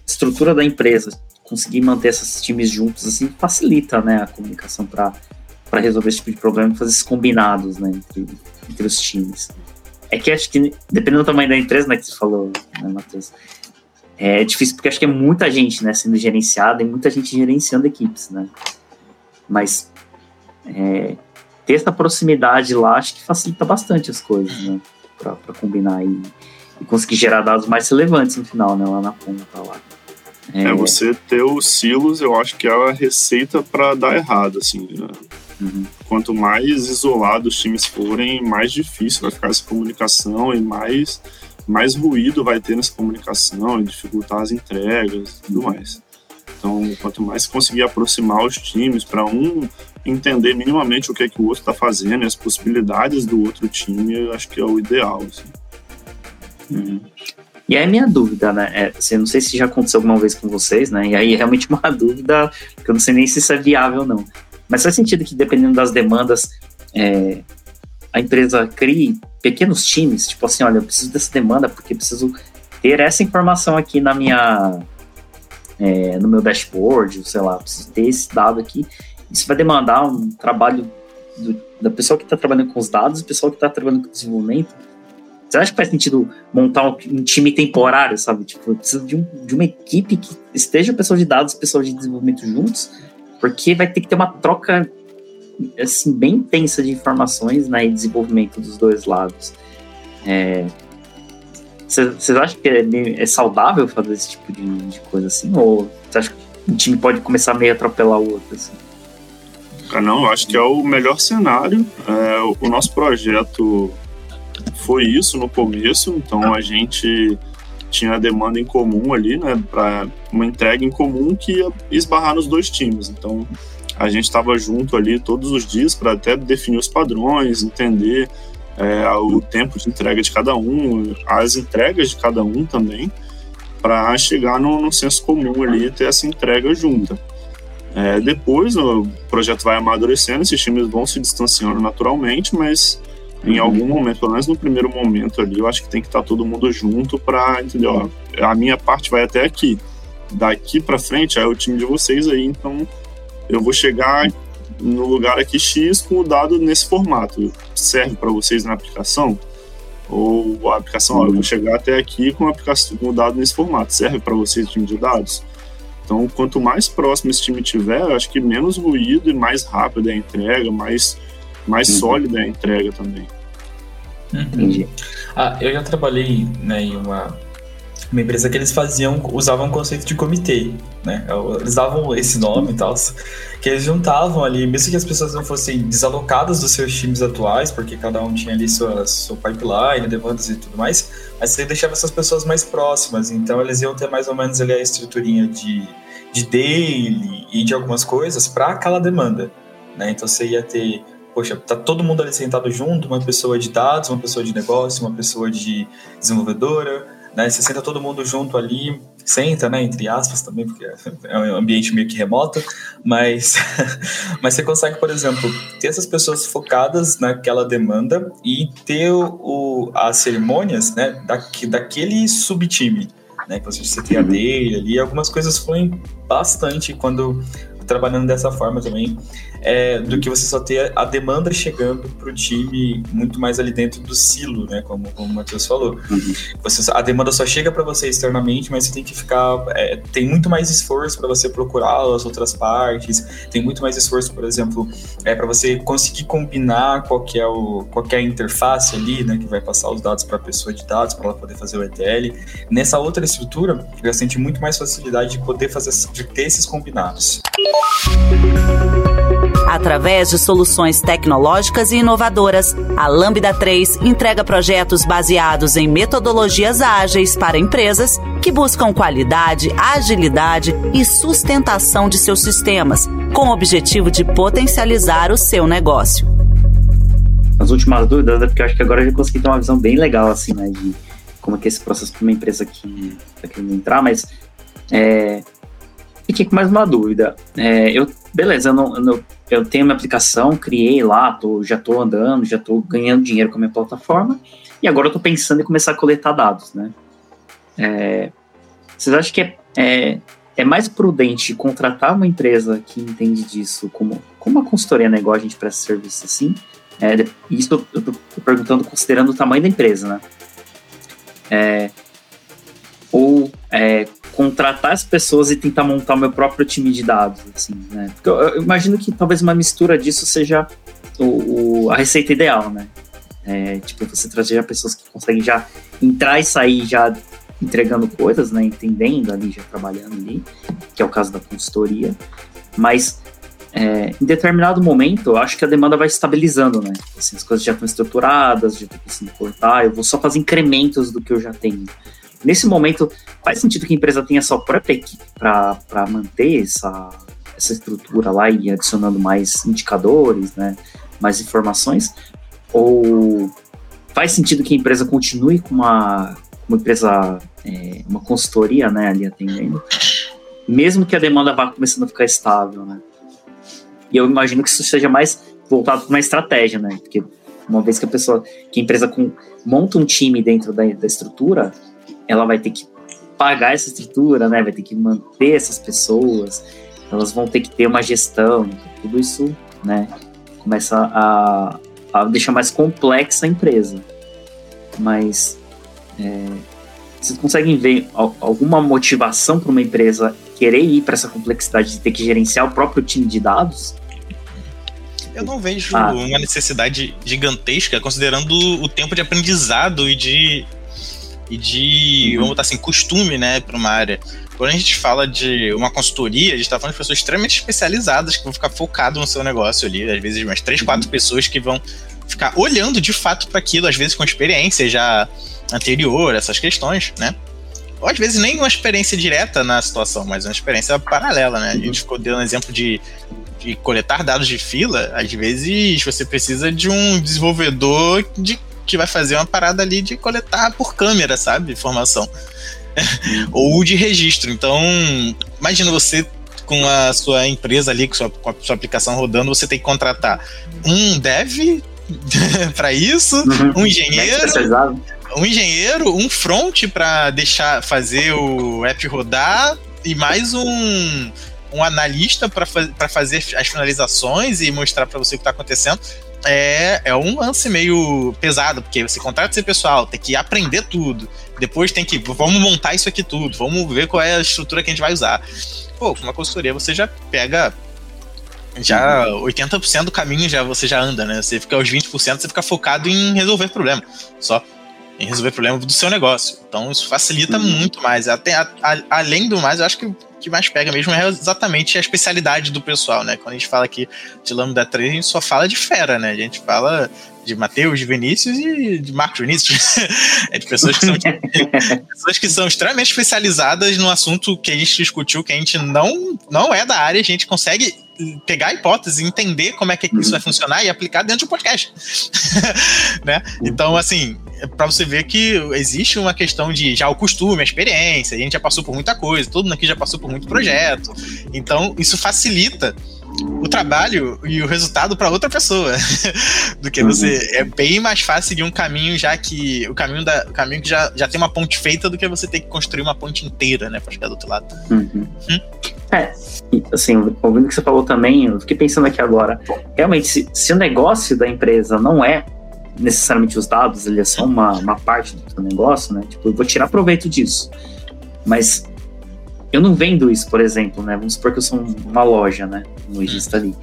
estrutura da empresa conseguir manter esses times juntos assim facilita, né, a comunicação para para resolver esse tipo de problema e fazer esses combinados, né, entre, entre os times. É que acho que, dependendo do tamanho da empresa, né, que você falou, né, Matheus, é difícil porque acho que é muita gente, né, sendo gerenciada e muita gente gerenciando equipes, né. Mas é, ter essa proximidade lá acho que facilita bastante as coisas, né, para combinar e, e, conseguir gerar dados mais relevantes no final, né, lá na ponta lá. É, é você ter os silos, eu acho que é a receita para dar errado, assim. Né? Uhum. Quanto mais isolados os times forem, mais difícil vai ficar essa comunicação e mais, mais ruído vai ter nessa comunicação e dificultar as entregas e tudo mais. Então, quanto mais conseguir aproximar os times para um entender minimamente o que é que o outro está fazendo e as possibilidades do outro time, eu acho que é o ideal. Assim. Uhum. E aí a minha dúvida, né? É, assim, não sei se já aconteceu alguma vez com vocês, né? E aí <laughs> realmente uma dúvida que eu não sei nem se isso é viável ou não. Mas faz sentido que, dependendo das demandas, é, a empresa crie pequenos times, tipo assim, olha, eu preciso dessa demanda porque preciso ter essa informação aqui na minha é, no meu dashboard, sei lá, preciso ter esse dado aqui. Isso vai demandar um trabalho do, da pessoa que está trabalhando com os dados, do pessoal que está trabalhando com o desenvolvimento. Você acha que faz sentido montar um, um time temporário, sabe? Tipo, eu preciso de, um, de uma equipe que esteja pessoal de dados e pessoal de desenvolvimento juntos porque vai ter que ter uma troca assim, bem intensa de informações né, e desenvolvimento dos dois lados. Vocês é, acham que é, é, saudável fazer esse tipo de, de coisa assim? Ou você acha que um time pode começar meio a atropelar o outro? Assim? Ah, não, acho que é o melhor cenário. É, o nosso projeto foi isso no começo, então a gente tinha a demanda em comum ali, né, para uma entrega em comum que ia esbarrar nos dois times. Então, a gente estava junto ali todos os dias para até definir os padrões, entender é, o tempo de entrega de cada um, as entregas de cada um também, para chegar no, no, senso comum ali e ter essa entrega junta. É, depois o projeto vai amadurecendo, esses times vão se distanciando naturalmente, mas em algum momento, pelo menos no primeiro momento ali, eu acho que tem que estar tá todo mundo junto para, entendeu? A minha parte vai até aqui. Daqui para frente é o time de vocês aí, então eu vou chegar no lugar aqui X com o dado nesse formato. Serve para vocês na aplicação? Ou a aplicação, ó, eu vou chegar até aqui com, a aplicação, com o dado nesse formato. Serve para vocês, time de dados? Então, quanto mais próximo esse time tiver, eu acho que menos ruído e mais rápida é a entrega, mais, mais uhum. sólida é a entrega também. Entendi. Ah, eu já trabalhei né, em uma, uma empresa que eles faziam, usavam o conceito de comitê, né? Eles davam esse nome e tal, que eles juntavam ali, mesmo que as pessoas não fossem desalocadas dos seus times atuais, porque cada um tinha ali sua, sua pipeline, demandas e tudo mais, mas você deixava essas pessoas mais próximas, então eles iam ter mais ou menos ali a estruturinha de, de daily e de algumas coisas para aquela demanda, né? Então você ia ter poxa, tá todo mundo ali sentado junto, uma pessoa de dados, uma pessoa de negócio, uma pessoa de desenvolvedora, né? Você senta todo mundo junto ali, senta, né? Entre aspas também, porque é um ambiente meio que remoto, mas, <laughs> mas você consegue, por exemplo, ter essas pessoas focadas naquela demanda e ter o, as cerimônias, né? Da, daquele subtime, né? Que você tem a dele ali, algumas coisas fluem bastante quando trabalhando dessa forma também é, do que você só ter a demanda chegando para o time muito mais ali dentro do silo, né? Como, como o Matheus falou. Uhum. Você, a demanda só chega para você externamente, mas você tem que ficar. É, tem muito mais esforço para você procurar as outras partes, tem muito mais esforço, por exemplo, é, para você conseguir combinar qual é, o, qual que é a interface ali, né? Que vai passar os dados para a pessoa de dados, para ela poder fazer o ETL. Nessa outra estrutura, eu senti muito mais facilidade de poder fazer, de ter esses combinados. Através de soluções tecnológicas e inovadoras, a Lambda 3 entrega projetos baseados em metodologias ágeis para empresas que buscam qualidade, agilidade e sustentação de seus sistemas, com o objetivo de potencializar o seu negócio. As últimas dúvidas é porque eu acho que agora eu já consegui ter uma visão bem legal assim, né, de como é que é esse processo para uma empresa que está querendo entrar, mas é, fiquei com mais uma dúvida. É, eu, beleza, eu, não, eu, eu, tenho minha aplicação, criei lá, tô, já estou andando, já estou ganhando dinheiro com a minha plataforma, e agora eu estou pensando em começar a coletar dados, né? É, vocês acham que é, é, é mais prudente contratar uma empresa que entende disso como, como uma consultoria, né? Igual a gente presta serviço assim. É, isso eu tô perguntando considerando o tamanho da empresa, né? É, ou é, contratar as pessoas e tentar montar o meu próprio time de dados, assim, né? Porque eu, eu imagino que talvez uma mistura disso seja o, o a receita ideal, né? É, tipo, você trazer pessoas que conseguem já entrar e sair já entregando coisas, né? Entendendo ali, já trabalhando ali, que é o caso da consultoria. Mas é, em determinado momento, eu acho que a demanda vai estabilizando, né? Assim, as coisas já estão estruturadas, já estou conseguindo cortar, eu vou só fazer incrementos do que eu já tenho. Nesse momento, faz sentido que a empresa tenha sua própria equipe para manter essa, essa estrutura lá e adicionando mais indicadores, né? Mais informações? Ou faz sentido que a empresa continue com uma, uma empresa, é, uma consultoria, né, ali atendendo, mesmo que a demanda vá começando a ficar estável, né? E eu imagino que isso seja mais voltado para uma estratégia, né? Porque uma vez que a pessoa, que a empresa com, monta um time dentro da, da estrutura, ela vai ter que pagar essa estrutura, né? Vai ter que manter essas pessoas, elas vão ter que ter uma gestão, tudo isso, né? Começa a, a deixar mais complexa a empresa. Mas é, vocês conseguem ver alguma motivação para uma empresa querer ir para essa complexidade de ter que gerenciar o próprio time de dados? Eu não vejo ah. uma necessidade gigantesca, considerando o tempo de aprendizado e de e de, uhum. vamos botar assim, costume, né, para uma área. Quando a gente fala de uma consultoria, a gente está falando de pessoas extremamente especializadas que vão ficar focado no seu negócio ali, às vezes umas três, quatro uhum. pessoas que vão ficar olhando de fato para aquilo, às vezes com experiência já anterior, essas questões, né? Ou às vezes nem uma experiência direta na situação, mas uma experiência paralela, né? A gente ficou dando um exemplo de, de coletar dados de fila, às vezes você precisa de um desenvolvedor de que vai fazer uma parada ali de coletar por câmera, sabe? Informação. <laughs> Ou de registro. Então, imagina você com a sua empresa ali, com, sua, com a sua aplicação rodando, você tem que contratar um dev <laughs> para isso, uhum. um engenheiro, um engenheiro, um front para deixar fazer o app rodar e mais um um analista para fazer as finalizações e mostrar para você o que está acontecendo é, é um lance meio pesado, porque você contrata esse pessoal, tem que aprender tudo. Depois tem que. Vamos montar isso aqui tudo, vamos ver qual é a estrutura que a gente vai usar. Pô, com uma consultoria você já pega. Já 80% do caminho já você já anda, né? Você fica aos 20%, você fica focado em resolver problema. Só em resolver problema do seu negócio. Então isso facilita uhum. muito mais. Até, a, a, além do mais, eu acho que que mais pega mesmo é exatamente a especialidade do pessoal, né? Quando a gente fala aqui de Lambda 3, a gente só fala de fera, né? A gente fala de Matheus, de Vinícius e de Marcos Vinícius. <laughs> é de pessoas que, são, <laughs> pessoas que são extremamente especializadas no assunto que a gente discutiu, que a gente não, não é da área, a gente consegue pegar a hipótese, entender como é que isso vai funcionar e aplicar dentro de um podcast. <laughs> né? Então, assim, é para você ver que existe uma questão de já o costume, a experiência, a gente já passou por muita coisa, todo mundo aqui já passou por muito projeto. Então, isso facilita o trabalho e o resultado para outra pessoa <laughs> do que você uhum. é bem mais fácil seguir um caminho já que o caminho da o caminho que já, já tem uma ponte feita do que você ter que construir uma ponte inteira né para chegar do outro lado uhum. hum? é assim ouvindo o que você falou também eu fiquei pensando aqui agora realmente se, se o negócio da empresa não é necessariamente os dados eles são uma, uma parte do negócio né tipo eu vou tirar proveito disso mas eu não vendo isso, por exemplo, né? Vamos supor que eu sou uma loja, né? Um lojista ali.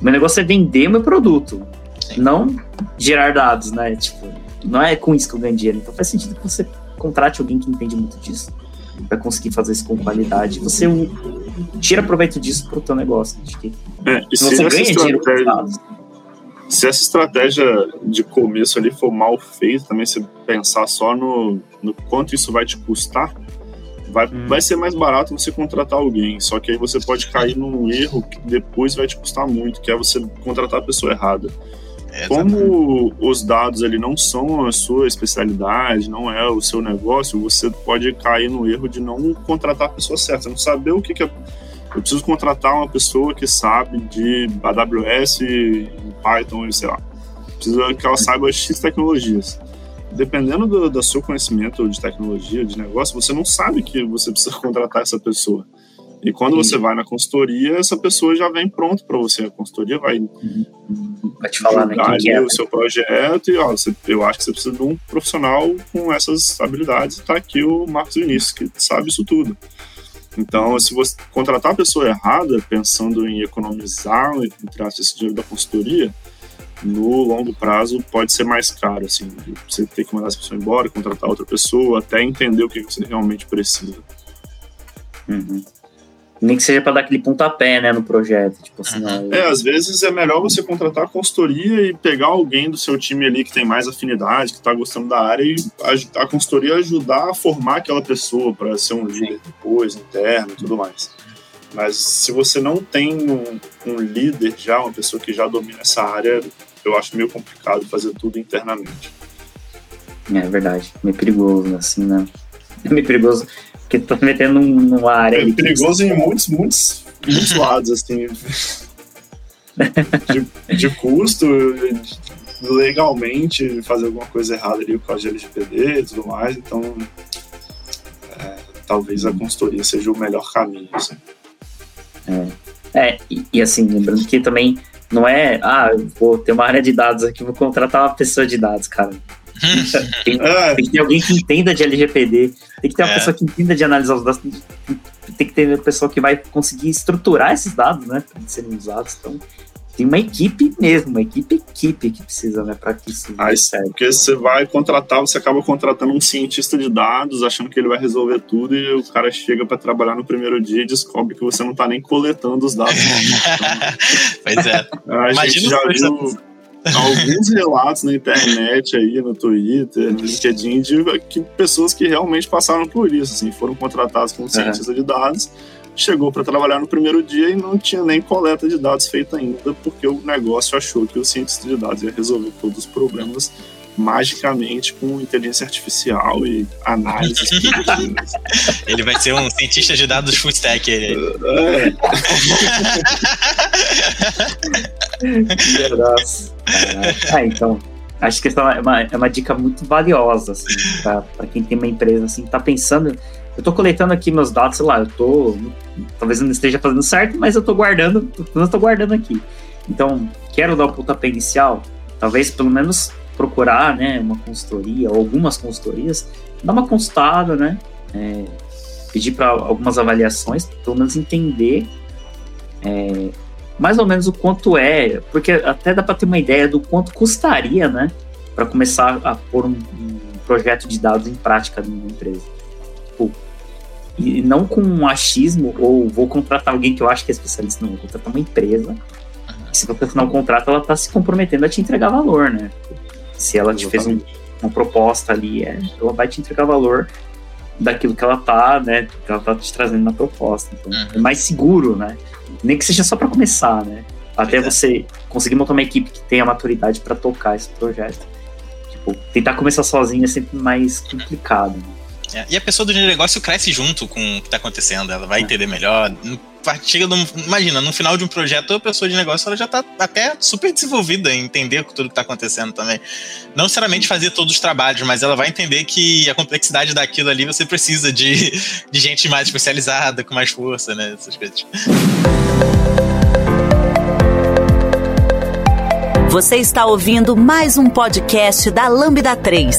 Meu negócio é vender o meu produto, Sim. não gerar dados, né? Tipo, não é com isso que eu ganho dinheiro. Então faz sentido que você contrate alguém que entende muito disso para conseguir fazer isso com qualidade. Você tira proveito disso para o teu negócio. Acho que é, você ganha dinheiro com dados. Se essa estratégia de começo ali for mal feita, também você pensar só no, no quanto isso vai te custar, Vai, hum. vai ser mais barato você contratar alguém, só que aí você pode cair num erro que depois vai te custar muito, que é você contratar a pessoa errada. É, Como os dados ali não são a sua especialidade, não é o seu negócio, você pode cair no erro de não contratar a pessoa certa, não saber o que, que é. Eu preciso contratar uma pessoa que sabe de AWS, Python, sei lá. Preciso que ela saiba X tecnologias dependendo do, do seu conhecimento de tecnologia, de negócio, você não sabe que você precisa <laughs> contratar essa pessoa. E quando você vai na consultoria, essa pessoa já vem pronto para você. A consultoria vai, vai te falar né, que é, o seu projeto e ó, você, eu acho que você precisa de um profissional com essas habilidades. Está aqui o Marcos Vinícius, que sabe isso tudo. Então, se você contratar a pessoa errada, pensando em economizar, entre aspas, esse dinheiro da consultoria, no longo prazo pode ser mais caro, assim, você ter que mandar essa pessoa embora, contratar outra pessoa, até entender o que você realmente precisa. Uhum. Nem que seja para dar aquele pontapé, né, no projeto. Tipo assim, uhum. É, às vezes é melhor você contratar a consultoria e pegar alguém do seu time ali que tem mais afinidade, que está gostando da área, e a, a consultoria ajudar a formar aquela pessoa para ser um líder depois, interno e tudo mais. Mas se você não tem um, um, líder já, uma pessoa que já domina essa área, eu acho meio complicado fazer tudo internamente. É verdade, meio perigoso, assim, né? É meio perigoso porque tá metendo numa área. É perigoso em muitos, muitos, muitos lados, assim. de, de custo, de, legalmente fazer alguma coisa errada ali com a LGPD e tudo mais, então é, talvez a consultoria seja o melhor caminho. Assim. É, é e, e, assim, lembrando que também não é, ah, eu vou ter uma área de dados aqui, vou contratar uma pessoa de dados, cara. <laughs> tem, é. tem, que ter alguém que entenda de LGPD, tem que ter uma é. pessoa que entenda de analisar os dados, tem que ter uma pessoa que vai conseguir estruturar esses dados, né, para serem usados. Então, tem uma equipe mesmo, uma equipe equipe que precisa, né, para que isso Aí, Porque você vai contratar, você acaba contratando um cientista de dados, achando que ele vai resolver tudo e o cara chega para trabalhar no primeiro dia e descobre que você não está nem coletando os dados. <laughs> pois é. A Imagina gente já viu alguns relatos na internet aí, no Twitter, no LinkedIn, de que pessoas que realmente passaram por isso, assim, foram contratadas como cientistas é. de dados, chegou para trabalhar no primeiro dia e não tinha nem coleta de dados feita ainda, porque o negócio achou que o cientista de dados ia resolver todos os problemas magicamente com inteligência artificial e análise. <laughs> ele vai ser um cientista de dados full stack. Ele. É. ah, então. Acho que essa é uma, é uma dica muito valiosa, assim, para quem tem uma empresa, assim, tá pensando. Eu tô coletando aqui meus dados, sei lá, eu tô. Talvez não esteja fazendo certo, mas eu tô guardando, eu tô guardando aqui. Então, quero dar o pontapé inicial, talvez pelo menos procurar, né, uma consultoria ou algumas consultorias, dar uma consultada, né, é, pedir para algumas avaliações, pelo menos entender é, mais ou menos o quanto é, porque até dá para ter uma ideia do quanto custaria, né, para começar a pôr um, um, projeto de dados em prática numa empresa. Tipo, e não com um achismo, ou vou contratar alguém que eu acho que é especialista, não, vou contratar uma empresa. E se você assinar um contrato, ela está se comprometendo a te entregar valor, né? Se ela te fez um, uma proposta ali, é, ela vai te entregar valor daquilo que ela tá, né? Que ela tá te trazendo na proposta. Então, uhum. é mais seguro, né? Nem que seja só para começar, né? Até é. você conseguir montar uma equipe que tenha maturidade para tocar esse projeto. Tipo, tentar começar sozinho é sempre mais complicado. Né? É, e a pessoa do negócio cresce junto com o que está acontecendo, ela vai é. entender melhor. Chega no, imagina, no final de um projeto, a pessoa de negócio ela já está até super desenvolvida em entender tudo que está acontecendo também. Não necessariamente fazer todos os trabalhos, mas ela vai entender que a complexidade daquilo ali você precisa de, <laughs> de gente mais especializada, com mais força, né? Essas coisas. Você está ouvindo mais um podcast da Lambda 3.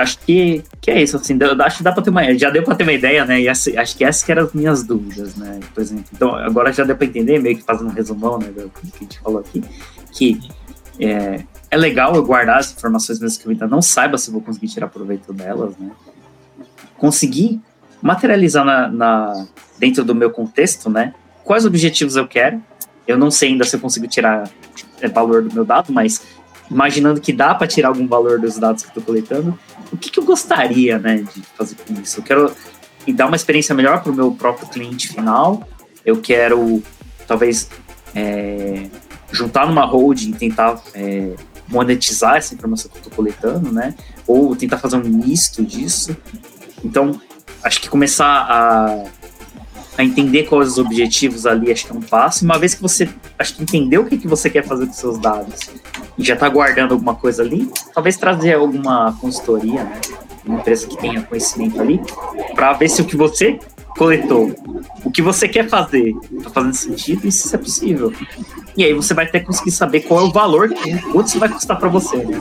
acho que, que é isso, assim, acho que dá pra ter uma, já deu pra ter uma ideia, né, e acho que essas que eram as minhas dúvidas, né, por exemplo, então agora já deu pra entender, meio que fazendo um resumão, né, do que a gente falou aqui, que é, é legal eu guardar as informações mesmo que eu ainda não saiba se vou conseguir tirar proveito delas, né, conseguir materializar na, na dentro do meu contexto, né, quais objetivos eu quero, eu não sei ainda se eu consigo tirar é, valor do meu dado, mas imaginando que dá para tirar algum valor dos dados que estou coletando, o que, que, eu gostaria né, de fazer com isso? Eu quero dar uma experiência melhor para o meu próprio cliente final, eu quero talvez é, juntar numa holding, tentar é, monetizar essa informação que eu estou coletando, né? Ou tentar fazer um misto disso. Então, acho que começar a, a entender quais os objetivos ali, acho que é um passo. Uma vez que você acho que entendeu o que, que você quer fazer com seus dados e já está guardando alguma coisa ali, talvez trazer alguma consultoria, né? Uma empresa que tenha conhecimento ali, para ver se o que você coletou, o que você quer fazer, está fazendo sentido e se isso é possível. E aí você vai até conseguir saber qual é o valor, quanto isso vai custar para você, né?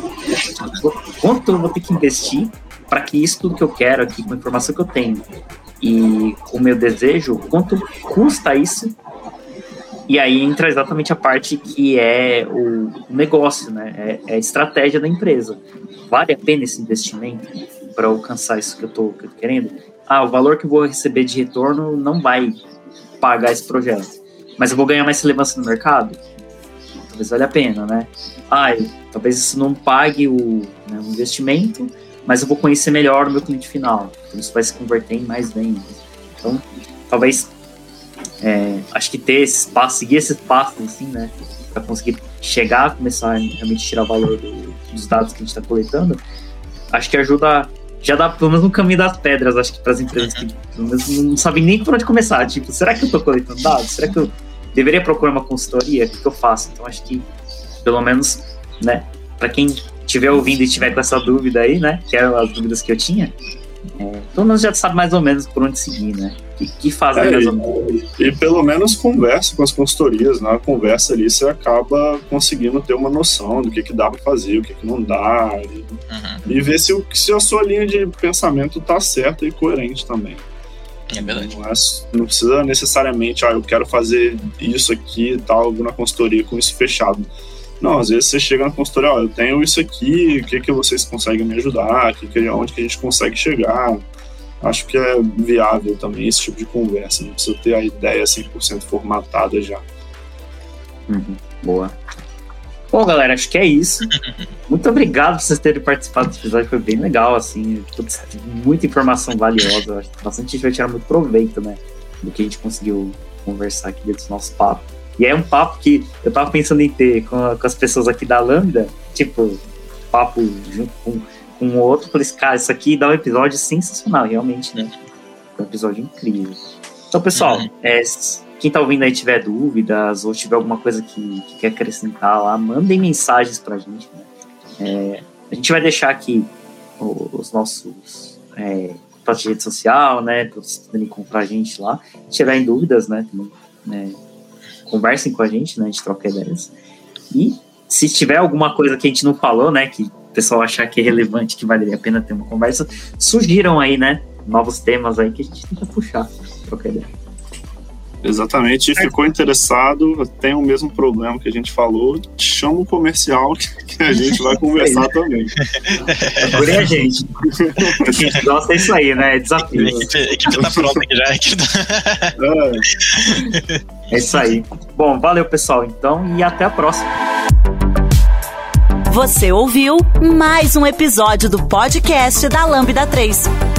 Quanto eu vou ter que investir para que isso tudo que eu quero aqui, com a informação que eu tenho e o meu desejo, quanto custa isso? E aí entra exatamente a parte que é o negócio, né? É, é a estratégia da empresa. Vale a pena esse investimento para alcançar isso que eu estou querendo? Ah, o valor que eu vou receber de retorno não vai pagar esse projeto mas eu vou ganhar mais relevância no mercado? Talvez valha a pena, né? Ah, talvez isso não pague o, né, o, investimento, mas eu vou conhecer melhor o meu cliente final. Então isso vai se converter em mais vendas. Então, talvez, é, acho que ter esses passos, seguir esses passos, assim, né? Para conseguir chegar a começar a realmente tirar valor do, dos dados que a gente está coletando, acho que ajuda já dá pelo menos um caminho das pedras, acho que para as empresas que <laughs> não sabem nem por onde começar. Tipo, será que eu estou coletando dados? Será que eu deveria procurar uma consultoria, o que, que eu faço? Então acho que, pelo menos, né, para quem estiver ouvindo e estiver com essa dúvida aí, né, que eram as dúvidas que eu tinha, é, pelo menos já sabe mais ou menos por onde seguir, né? O que fazer é, mais ou menos. E, e, pelo menos conversa com as consultorias, na né? conversa ali você acaba conseguindo ter uma noção do que, que dá para fazer, o que, que não dá, e, uhum. e ver se, se a sua linha de pensamento tá certa e coerente também. É verdade. Não, é, não, precisa necessariamente, ah, eu quero fazer isso aqui e tal, na consultoria com isso fechado. Não, às vezes você chega na consultoria, ó, eu tenho isso aqui, o que, que vocês conseguem me ajudar, que, que, onde que a gente consegue chegar. Acho que é viável também esse tipo de conversa, não precisa ter a ideia 100% formatada já. Uhum, boa. Bom, galera, acho que é isso. Muito obrigado por vocês terem participado desse episódio, foi bem legal, assim, muita informação valiosa. Acho que bastante gente vai tirar muito proveito, né, do que a gente conseguiu conversar aqui dentro do nosso papo. E é um papo que eu tava pensando em ter com, com as pessoas aqui da Lambda, tipo, papo junto com, com o outro. Falei assim, cara, isso aqui dá um episódio sensacional, realmente, né? É um episódio incrível. Então, pessoal, uhum. é, quem tá ouvindo aí tiver dúvidas ou tiver alguma coisa que, que quer acrescentar lá, mandem mensagens pra gente. Né? É, a gente vai deixar aqui os nossos é, contatos de rede social, né? Pra vocês poderem encontrar a gente lá. Se tiverem dúvidas, né? Também, né, conversem com a gente, né? A gente troca ideias. E se tiver alguma coisa que a gente não falou, né? Que o pessoal achar que é relevante, que valeria a pena ter uma conversa, surgiram aí, né? Novos temas aí que a gente tenta puxar, trocar ideia. Exatamente, ficou interessado, tem o mesmo problema que a gente falou, chama um comercial que a gente vai <laughs> conversar também. Procure a gente. A gente gosta disso aí, né? Desafio. A equipe, a equipe tá pronta aqui já. É. é isso aí. Bom, valeu pessoal, então, e até a próxima. Você ouviu mais um episódio do podcast da Lambda 3.